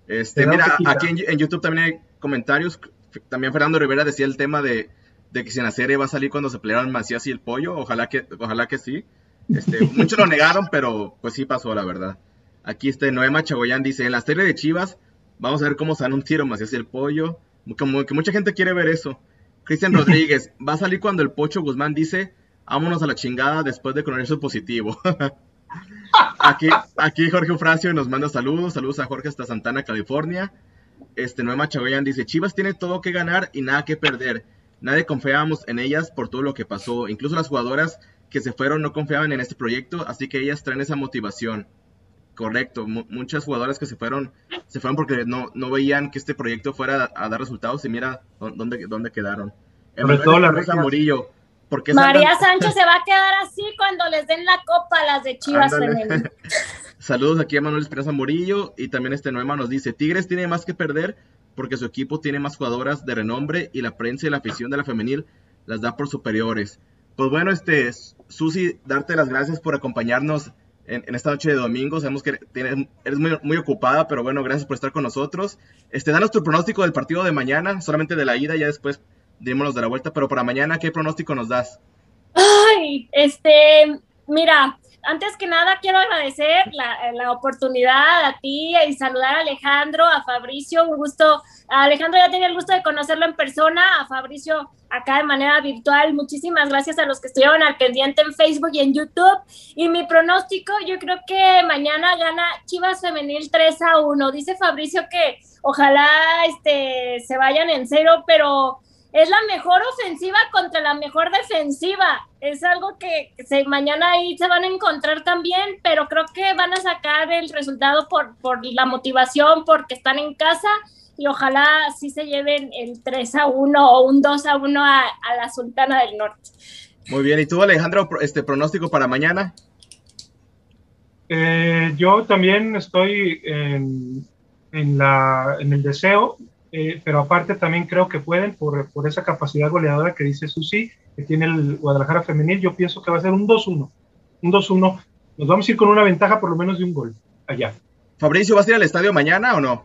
Este, mira, aquí en, YouTube también hay comentarios. También Fernando Rivera decía el tema de, que si en la serie va a salir cuando se pelearon Macías y el pollo. Ojalá que, ojalá que sí. Este, muchos lo negaron, pero pues sí pasó, la verdad. Aquí este Noema Chagoyán dice, en la serie de Chivas, vamos a ver cómo se dan un tiro Macías y el pollo. Como que mucha gente quiere ver eso. Cristian Rodríguez, va a salir cuando el Pocho Guzmán dice, vámonos a la chingada después de conocer su positivo. Aquí, aquí Jorge Ofracio nos manda saludos, saludos a Jorge hasta Santana, California. Este Noema Chagoyan dice, Chivas tiene todo que ganar y nada que perder. Nadie confiábamos en ellas por todo lo que pasó. Incluso las jugadoras que se fueron no confiaban en este proyecto, así que ellas traen esa motivación. Correcto, muchas jugadoras que se fueron, se fueron porque no, no veían que este proyecto fuera a, dar resultados y mira dónde, dónde quedaron. Sobre todo la Rosa Murillo, María Sánchez se va a quedar así cuando les den la copa a las de Chivas Saludos aquí a Manuel Esperanza Murillo y también este Noema nos dice, Tigres tiene más que perder porque su equipo tiene más jugadoras de renombre y la prensa y la afición de la femenil las da por superiores. Pues bueno, este, Susi, darte las gracias por acompañarnos en, esta noche de domingo. Sabemos que eres muy, muy, ocupada, pero bueno, gracias por estar con nosotros. Este, danos tu pronóstico del partido de mañana, solamente de la ida, ya después dimos de la vuelta, pero para mañana, ¿qué pronóstico nos das? Ay, este, mira, antes que nada quiero agradecer la, oportunidad a ti y saludar a Alejandro, a Fabricio, un gusto. Alejandro ya tenía el gusto de conocerlo en persona, a Fabricio acá de manera virtual. Muchísimas gracias a los que estuvieron al pendiente en Facebook y en YouTube. Y mi pronóstico, yo creo que mañana gana Chivas Femenil 3 a 1. Dice Fabricio que ojalá este, se vayan en cero, pero es la mejor ofensiva contra la mejor defensiva. Es algo que se, mañana ahí se van a encontrar también, pero creo que van a sacar el resultado por, por la motivación, porque están en casa y ojalá sí se lleven el 3 a 1 o un 2 a 1 a, la Sultana del Norte. Muy bien, ¿y tú Alejandro, este pronóstico para mañana? Eh, yo también estoy en, en, la, en el deseo eh, pero aparte también creo que pueden, por, por, esa capacidad goleadora que dice Susi, que tiene el Guadalajara femenil, yo pienso que va a ser un 2-1, un 2-1, nos vamos a ir con una ventaja por lo menos de un gol allá. Fabricio, ¿vas a ir al estadio mañana o no?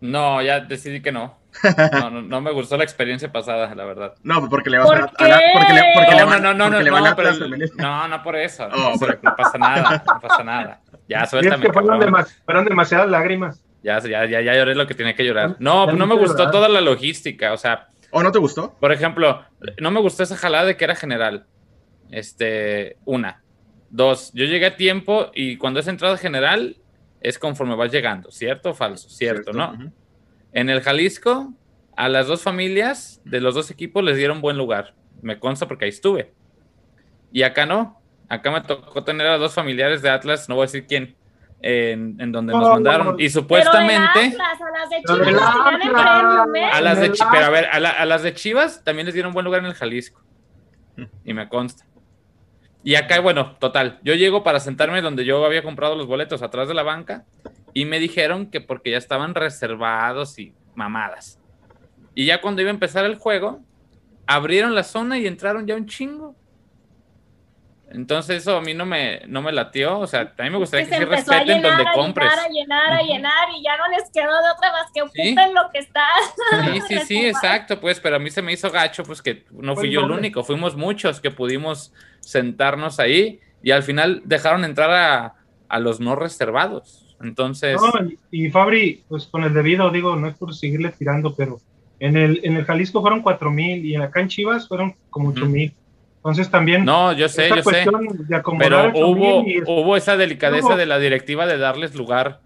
No, ya decidí que no. No, no, me gustó la experiencia pasada, la verdad. No, porque le vas a, a, porque le, porque no, no, no, no, no, no, pero, no, no por eso. Oh, no, pasa nada, no pasa nada. Ya, suéltame. Es que fueron, fueron demasiadas lágrimas. Ya, ya, ya, ya lloré lo que tenía que llorar. No, no me gustó toda la logística, o sea. ¿O no te gustó? Por ejemplo, no me gustó esa jalada de que era general. Este, una. Dos, yo llegué a tiempo y cuando es entrada general es conforme vas llegando, ¿cierto o falso? Cierto, ¿no? En el Jalisco, a las dos familias de los dos equipos les dieron buen lugar. Me consta porque ahí estuve. Y acá no. Acá me tocó tener a dos familiares de Atlas, no voy a decir quién, en, donde nos mandaron. Y supuestamente. a las de Chivas, pero a ver, a, las de Chivas también les dieron buen lugar en el Jalisco. Y me consta. Y acá, bueno, total. Yo llego para sentarme donde yo había comprado los boletos atrás de la banca. Y me dijeron que porque ya estaban reservados y mamadas. Y ya cuando iba a empezar el juego, abrieron la zona y entraron ya un chingo. Entonces eso a mí no me, no me latió, o sea, a mí me gustaría que, sí respeten donde compres. A llenar, a llenar, y ya no les quedó de otra más que ocupen lo que está. Sí, sí, sí, exacto, pues, pero a mí se me hizo gacho, pues que no fui yo el único, fuimos muchos que pudimos sentarnos ahí y al final dejaron entrar a, a los no reservados. Entonces... y, Fabri, pues con el debido, digo, no es por seguirle tirando, pero en el, en el Jalisco fueron cuatro mil y acá en Chivas fueron como ocho mil. Entonces también. No, yo sé, yo sé. Pero hubo, hubo esa delicadeza de la directiva de darles lugar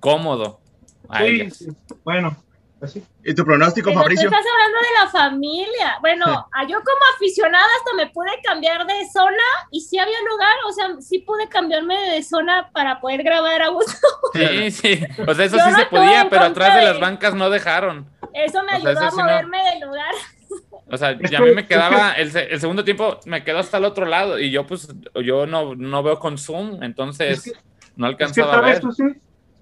cómodo a sí, bueno, así. ¿Y tu pronóstico, Fabricio? Estás hablando de la familia. Bueno, yo como aficionada hasta me pude cambiar de zona y sí había lugar, o sea, sí pude cambiarme de zona para poder grabar a gusto. Sí, sí. O sea, eso sí se podía, pero atrás de las bancas no dejaron. Eso me ayudó a moverme de lugar. O sea, ya a mí me quedaba, el, segundo tiempo me quedó hasta el otro lado y yo pues, yo no, no veo con Zoom, entonces no alcanzaba a ver. Susi?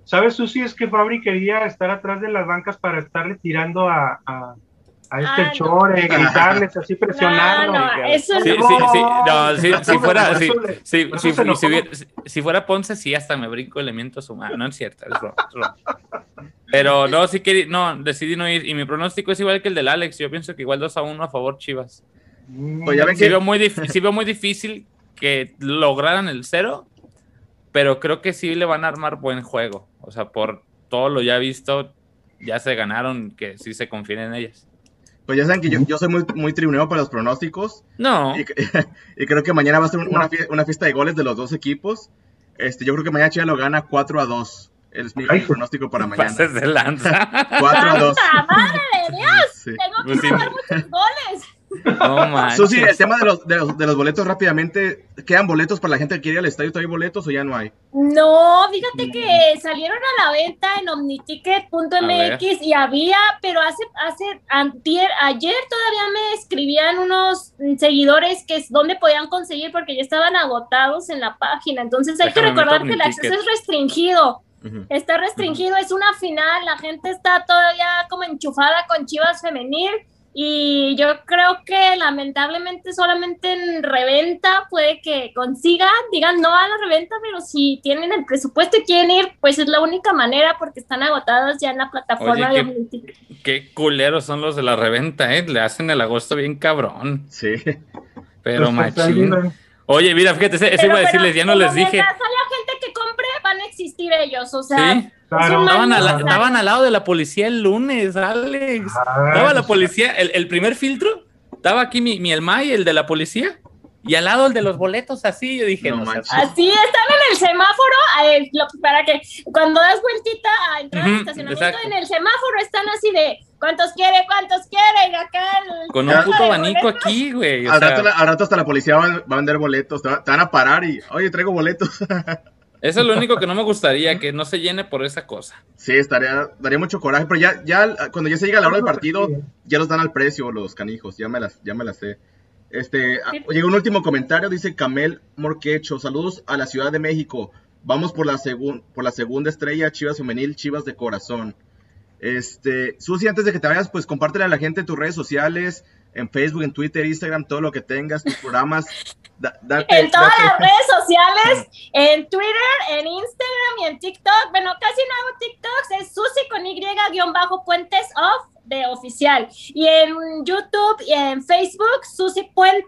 ¿Sabes, Susi? Es que Fabri quería estar atrás de las bancas para estarle tirando a, a, a este ah, chore, gritarles así, presionarlo. No, no, eso sí, sí, sí, no, si, si fuera, si, si, si, si, fuera Ponce, sí, hasta me brinco elementos humanos, no es cierto, es pero no, sí que no, decidí no ir. Y mi pronóstico es igual que el del Alex. Yo pienso que igual 2 a 1 a favor Chivas. Pues ya ven sí, veo muy sí veo muy difícil que lograran el cero, pero creo que sí le van a armar buen juego. O sea, por todo lo ya visto, ya se ganaron que sí se confíen en ellas. Pues ya saben que yo, yo soy muy, muy tribunero para los pronósticos. No. Y, creo que mañana va a ser una, una, fiesta de goles de los dos equipos. Este, yo creo que mañana Chivas lo gana 4 a 2. Es mi pronóstico para mañana. Pases de lanza. 4 a 2. ¡Madre de Dios! Sí. Tengo que pues muchos goles. No. Susi, el tema de los, de, los, de los boletos rápidamente, ¿quedan boletos para la gente que quiere ir al estadio? ¿Todavía hay boletos o ya no hay? No, fíjate que salieron a la venta en omniticket.mx y había, pero hace, hace antier, ayer todavía me escribían unos seguidores que es donde podían conseguir porque ya estaban agotados en la página. Entonces hay Déjame que recordar que el acceso es restringido. Está restringido, es una final, la gente está todavía como enchufada con Chivas Femenil y yo creo que lamentablemente solamente en reventa puede que consigan, digan no a la reventa, pero si tienen el presupuesto y quieren ir, pues es la única manera porque están agotadas ya en la plataforma Oye, de qué-. Qué culeros son los de la reventa, ¿eh? Le hacen el agosto bien cabrón. Sí. Pero machín. Oye, mira, fíjate, ese- eso Pero- iba a decirles, ya no les dije. Mientras haya gente que compre, van a existir ellos, o sea, Sí, Claro. estaban, al- estaban al lado de la policía el lunes, Alex. Ah, Estaba la policía, el, el primer filtro, estaba aquí mi, mi Elmay, el de la policía, y al lado el de los boletos, así. Yo dije, No no, manches. Así están en el semáforo, eh, lo- para que cuando das vueltita a entrar al Ujú, estacionamiento, exacto. en el semáforo están así de cuántos quiere, cuántos quiere, y acá el- con un puto abanico boletos. aquí, güey. Al rato, al rato hasta la policía va, va a vender boletos, te, va- te van a parar y, oye, traigo boletos. Eso es lo único que no me gustaría, que no se llene por esa cosa. Sí, estaría, daría mucho coraje, pero ya, ya cuando ya se llega la hora del partido, Sí. ya los dan al precio los canijos, ya me las, ya me las sé. Este, ah, Sí. llega un último comentario, dice Camel Morquecho, saludos a la Ciudad de México, vamos por la, segun- por la segunda estrella, Chivas Femenil, Chivas de Corazón. Este, Susi, antes de que te vayas, pues compártele a la gente en tus redes sociales, en Facebook, en Twitter, Instagram, todo lo que tengas, tus programas. da- date- en todas date- las redes sociales, en Twitter, en Instagram y en TikTok. Bueno, casi no hago TikToks, es Susi con Y-Puentes Off de oficial. Y en YouTube y en Facebook, Susi Puentes.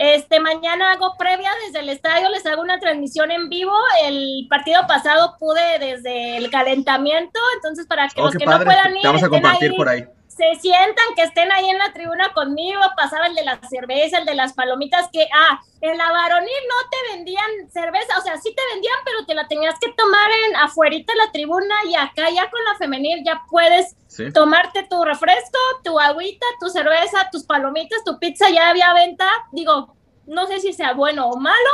Este, mañana hago previa desde el estadio, les hago una transmisión en vivo. El partido pasado pude desde el calentamiento, entonces para que Oh, los que padre, no puedan ir, te vamos a compartir ahí por ahí. Se sientan, que estén ahí en la tribuna conmigo, pasaba el de la cerveza, el de las palomitas, que, ah, en la varonil no te vendían cerveza, o sea, sí te vendían, pero te la tenías que tomar en afuerita de la tribuna y acá ya con la femenil ya puedes Sí. tomarte tu refresco, tu agüita, tu cerveza, tus palomitas, tu pizza, ya había venta, digo, no sé si sea bueno o malo,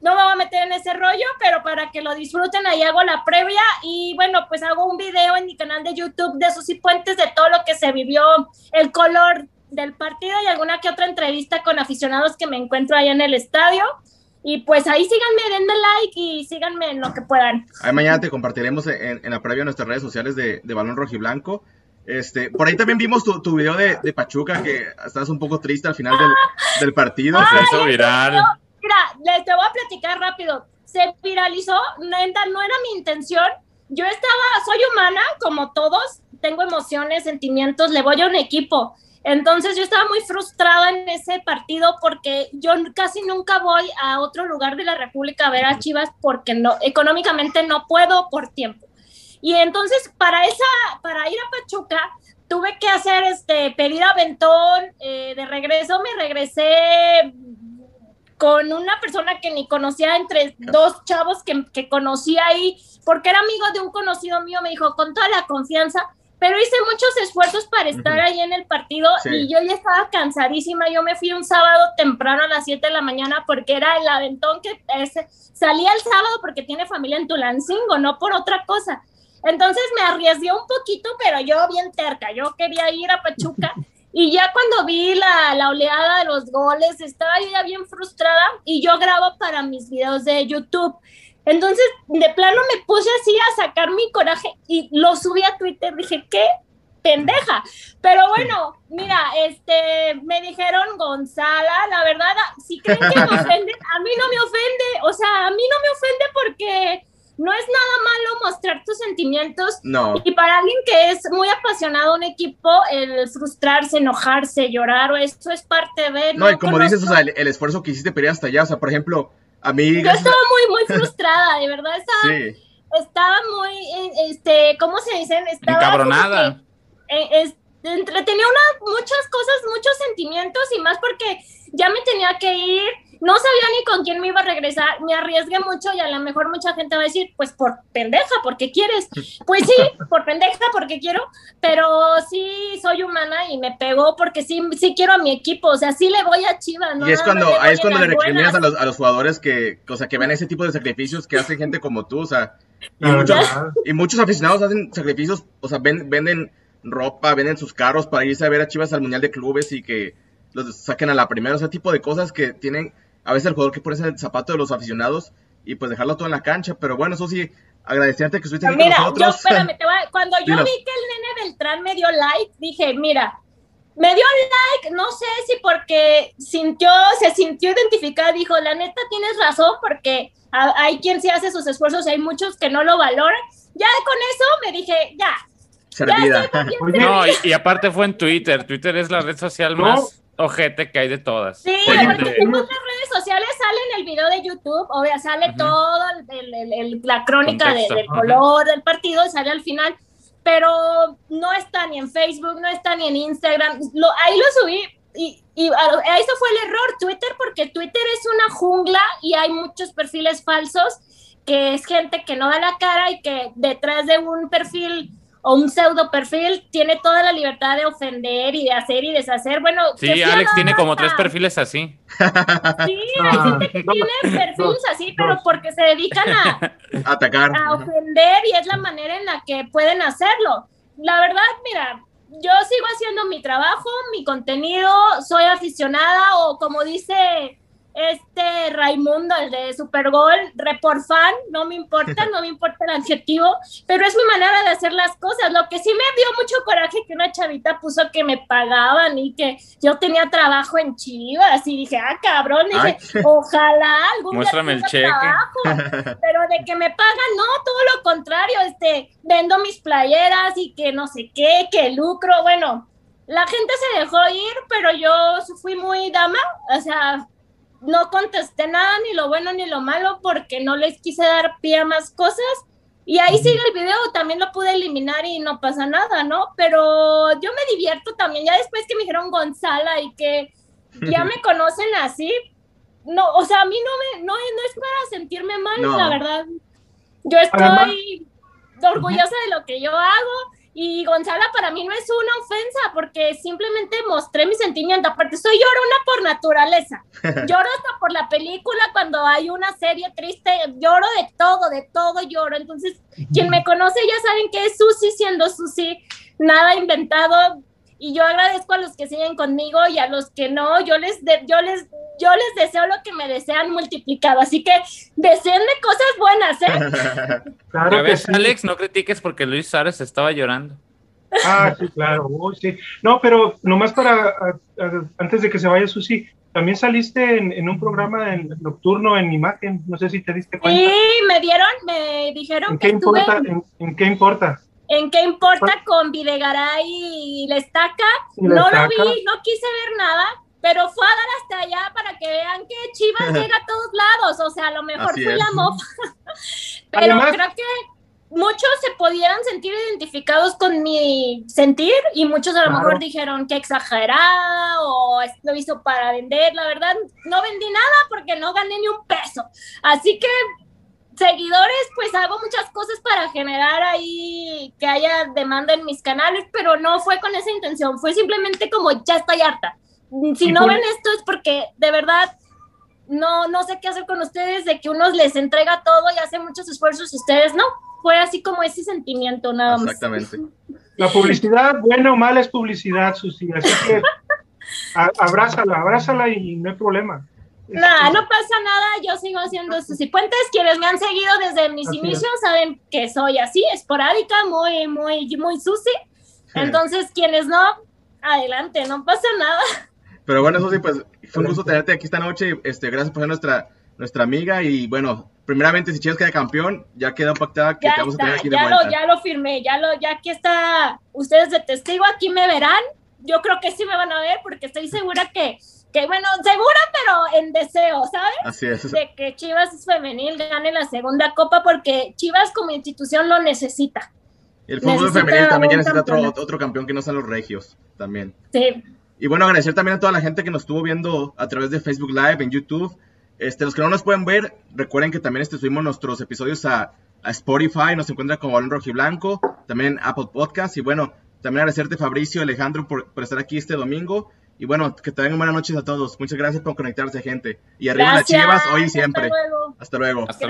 no me voy a meter en ese rollo, pero para que lo disfruten, ahí hago la previa y bueno, pues hago un video en mi canal de YouTube de Susi Puentes de todo lo que se vivió, el color del partido y alguna que otra entrevista con aficionados que me encuentro allá en el estadio. Y pues ahí síganme, denme like y síganme en lo que puedan. Ahí mañana te compartiremos en, en la previa en nuestras redes sociales de, de Balón Rojiblanco. Este, por ahí también vimos tu, tu video de, de Pachuca, que estás un poco triste al final del, del partido. Se hizo viral. Mira, les te voy a platicar rápido. Se viralizó, neta, no era mi intención. Yo estaba, soy humana, como todos, tengo emociones, sentimientos, le voy a un equipo. Entonces yo estaba muy frustrada en ese partido porque yo casi nunca voy a otro lugar de la República a ver a Chivas porque no, económicamente no puedo por tiempo. Y entonces para esa, para ir a Pachuca, tuve que hacer este, pedir aventón, eh, de regreso me regresé con una persona que ni conocía entre dos chavos que, que conocí ahí, porque era amigo de un conocido mío, me dijo con toda la confianza, pero hice muchos esfuerzos para estar Ujú. ahí en el partido Sí. y yo ya estaba cansadísima, yo me fui un sábado temprano a las 7 de la mañana porque era el aventón que ese, salía el sábado porque tiene familia en Tulancingo, no por otra cosa. Entonces me arriesgué un poquito, pero yo bien terca, yo quería ir a Pachuca. Y ya cuando vi la, la oleada de los goles, estaba yo ya bien frustrada y yo grabo para mis videos de YouTube. Entonces, de plano me puse así a sacar mi coraje y lo subí a Twitter. Dije, ¿qué pendeja? Pero bueno, mira, este, me dijeron Gonzala, la verdad, si creen que me ofende, a mí no me ofende. O sea, a mí no me ofende porque no es nada malo mostrar tus sentimientos No, y para alguien que es muy apasionado a un equipo, el frustrarse, enojarse, llorar, o eso es parte de... no, y como conozco- dices, o sea, el, el esfuerzo que hiciste para ir hasta allá, o sea, por ejemplo, a mí... Yo estaba muy, muy frustrada, de verdad, estaba, Sí, estaba muy, este, ¿cómo se dicen? Estaba Encabronada. eh, es- entre- tenía una, muchas cosas, muchos sentimientos y más porque ya me tenía que ir no sabía ni con quién me iba a regresar, me arriesgué mucho y a lo mejor mucha gente va a decir, pues por pendeja, porque quieres. Pues sí, por pendeja, porque quiero, pero sí soy humana y me pegó porque sí, sí quiero a mi equipo, o sea, sí le voy a Chivas. ¿no? Y es cuando, ahí es cuando le recriminas a los, a los jugadores que, o sea, que ven ese tipo de sacrificios que hace gente como tú, o sea, y, muchos, y muchos aficionados hacen sacrificios, o sea, venden ropa, venden sus carros para irse a ver a Chivas al Mundial de Clubes y que los saquen a la primera, ese tipo de cosas que tienen a veces el jugador que pone el zapato de los aficionados y pues dejarlo todo en la cancha, pero bueno, eso sí, agradecerte que estuviste aquí mira, con nosotros. Yo, espérame, te voy cuando yo vi que el nene Beltrán me dio like, dije, mira, me dio like, no sé si porque sintió, se sintió identificada, dijo, la neta tienes razón, porque hay quien sí hace sus esfuerzos, hay muchos que no lo valoran. Ya con eso me dije, ya. Servida. no, y, aparte fue en Twitter. Twitter es la red social más ojete que hay de todas. Sí, porque en otras redes sociales sale en el video de YouTube, o sea, sale todo la crónica del color del partido, sale al final, pero no está ni en Facebook, no está ni en Instagram. Lo, ahí lo subí y, y eso fue el error, Twitter, porque Twitter es una jungla y hay muchos perfiles falsos, que es gente que no da la cara y que detrás de un perfil o un pseudo perfil tiene toda la libertad de ofender y de hacer y deshacer. Bueno, sí, Alex tiene como tres perfiles así. Sí, hay gente que tiene perfiles así, pero porque se dedican a atacar, a ofender y es la manera en la que pueden hacerlo. La verdad, mira, yo sigo haciendo mi trabajo, mi contenido, soy aficionada o como dice este Raimundo, el de Supergol, report fan, no me importa, no me importa el adjetivo, pero es mi manera de hacer las cosas. Lo que sí me dio mucho coraje que una chavita puso que me pagaban y que yo tenía trabajo en Chivas y dije, ah, cabrón, dije, ojalá algún Muéstrame el cheque. pero de que me pagan, no, todo lo contrario, este, vendo mis playeras y que no sé qué, que lucro, bueno. La gente se dejó ir, pero yo fui muy dama, o sea, no contesté nada, ni lo bueno ni lo malo, porque no les quise dar pie a más cosas. Y ahí sigue el video, también lo pude eliminar y no pasa nada, ¿no? Pero yo me divierto también, ya después que me dijeron Gonzala y que ya me conocen así, no, o sea, a mí no me, no, no es para sentirme mal, la verdad. Yo estoy orgullosa de lo que yo hago y Gonzala para mí no es una ofensa porque simplemente mostré mi sentimiento. Aparte, soy llorona por naturaleza. Lloro hasta por la película cuando hay una serie triste. Lloro de todo, de todo lloro. Entonces, quien me conoce ya saben que es Susi siendo Susi. Nada inventado. Y yo agradezco a los que siguen conmigo y a los que no. Yo les, yo les yo les deseo lo que me desean multiplicado. Así que deseenme cosas buenas, ¿eh? claro que sí. Alex, no critiques porque Luis Suárez estaba llorando. Ah, sí, claro. sí. No, pero nomás para, antes de que se vaya Susi, también saliste en, un programa en, nocturno en imagen, no sé si te diste cuenta. Sí, me dieron, me dijeron ¿En qué importa? en, qué importa? ¿En qué importa con Videgaray y la estaca? no lo vi, no quise ver nada, pero fue a dar hasta allá para que vean que Chivas llega a todos lados, o sea, a lo mejor fue la mofa. pero creo que muchos se pudieran sentir identificados con mi sentir y muchos a lo mejor dijeron que exagerada o lo hizo para vender, la verdad no vendí nada porque no gané ni un peso. Así que seguidores, pues hago muchas cosas para generar ahí que haya demanda en mis canales, pero no fue con esa intención, fue simplemente como ya estoy harta si no ven esto es porque de verdad no, no sé qué hacer con ustedes, de que uno les entrega todo y hace muchos esfuerzos y ustedes no. Fue así como ese sentimiento nada más. Exactamente. La publicidad, buena o mala, es publicidad, Susi. Así que abrázala, abrázala y no hay problema. Nada, no pasa nada, yo sigo haciendo Susi Puentes. Quienes me han seguido desde mis inicios saben que soy así, esporádica, muy, muy, muy Susi. Entonces, quienes no, adelante, no pasa nada. Pero bueno, eso sí, pues fue un gusto tenerte aquí esta noche. Este, gracias por ser nuestra, nuestra amiga. Y bueno, primeramente, si Chivas queda campeón, ya queda pactada que te vamos a tener aquí de ya vuelta. Lo, ya lo firmé, ya, lo, ya aquí está. Ustedes de testigo, aquí me verán. Yo creo que sí me van a ver porque estoy segura que, que bueno, segura, pero en deseo, ¿sabes? Así es. De que Chivas femenil gane la segunda copa porque Chivas como institución lo necesita. Y el fútbol femenil también necesita otro, otro campeón que no sean los regios, también. Sí. Y bueno, agradecer también a toda la gente que nos estuvo viendo a través de Facebook Live, en YouTube. Este, los que no nos pueden ver, recuerden que también este, subimos nuestros episodios a, a Spotify, nos encuentra como Balón Rojiblanco, también Apple Podcast. Y bueno, también agradecerte, Fabricio, Alejandro, por, por estar aquí este domingo. Y bueno, que tengan buenas noches a todos. Muchas gracias por conectarse, gente. Y arriba las chivas hoy y hasta siempre. luego. Hasta luego. Hasta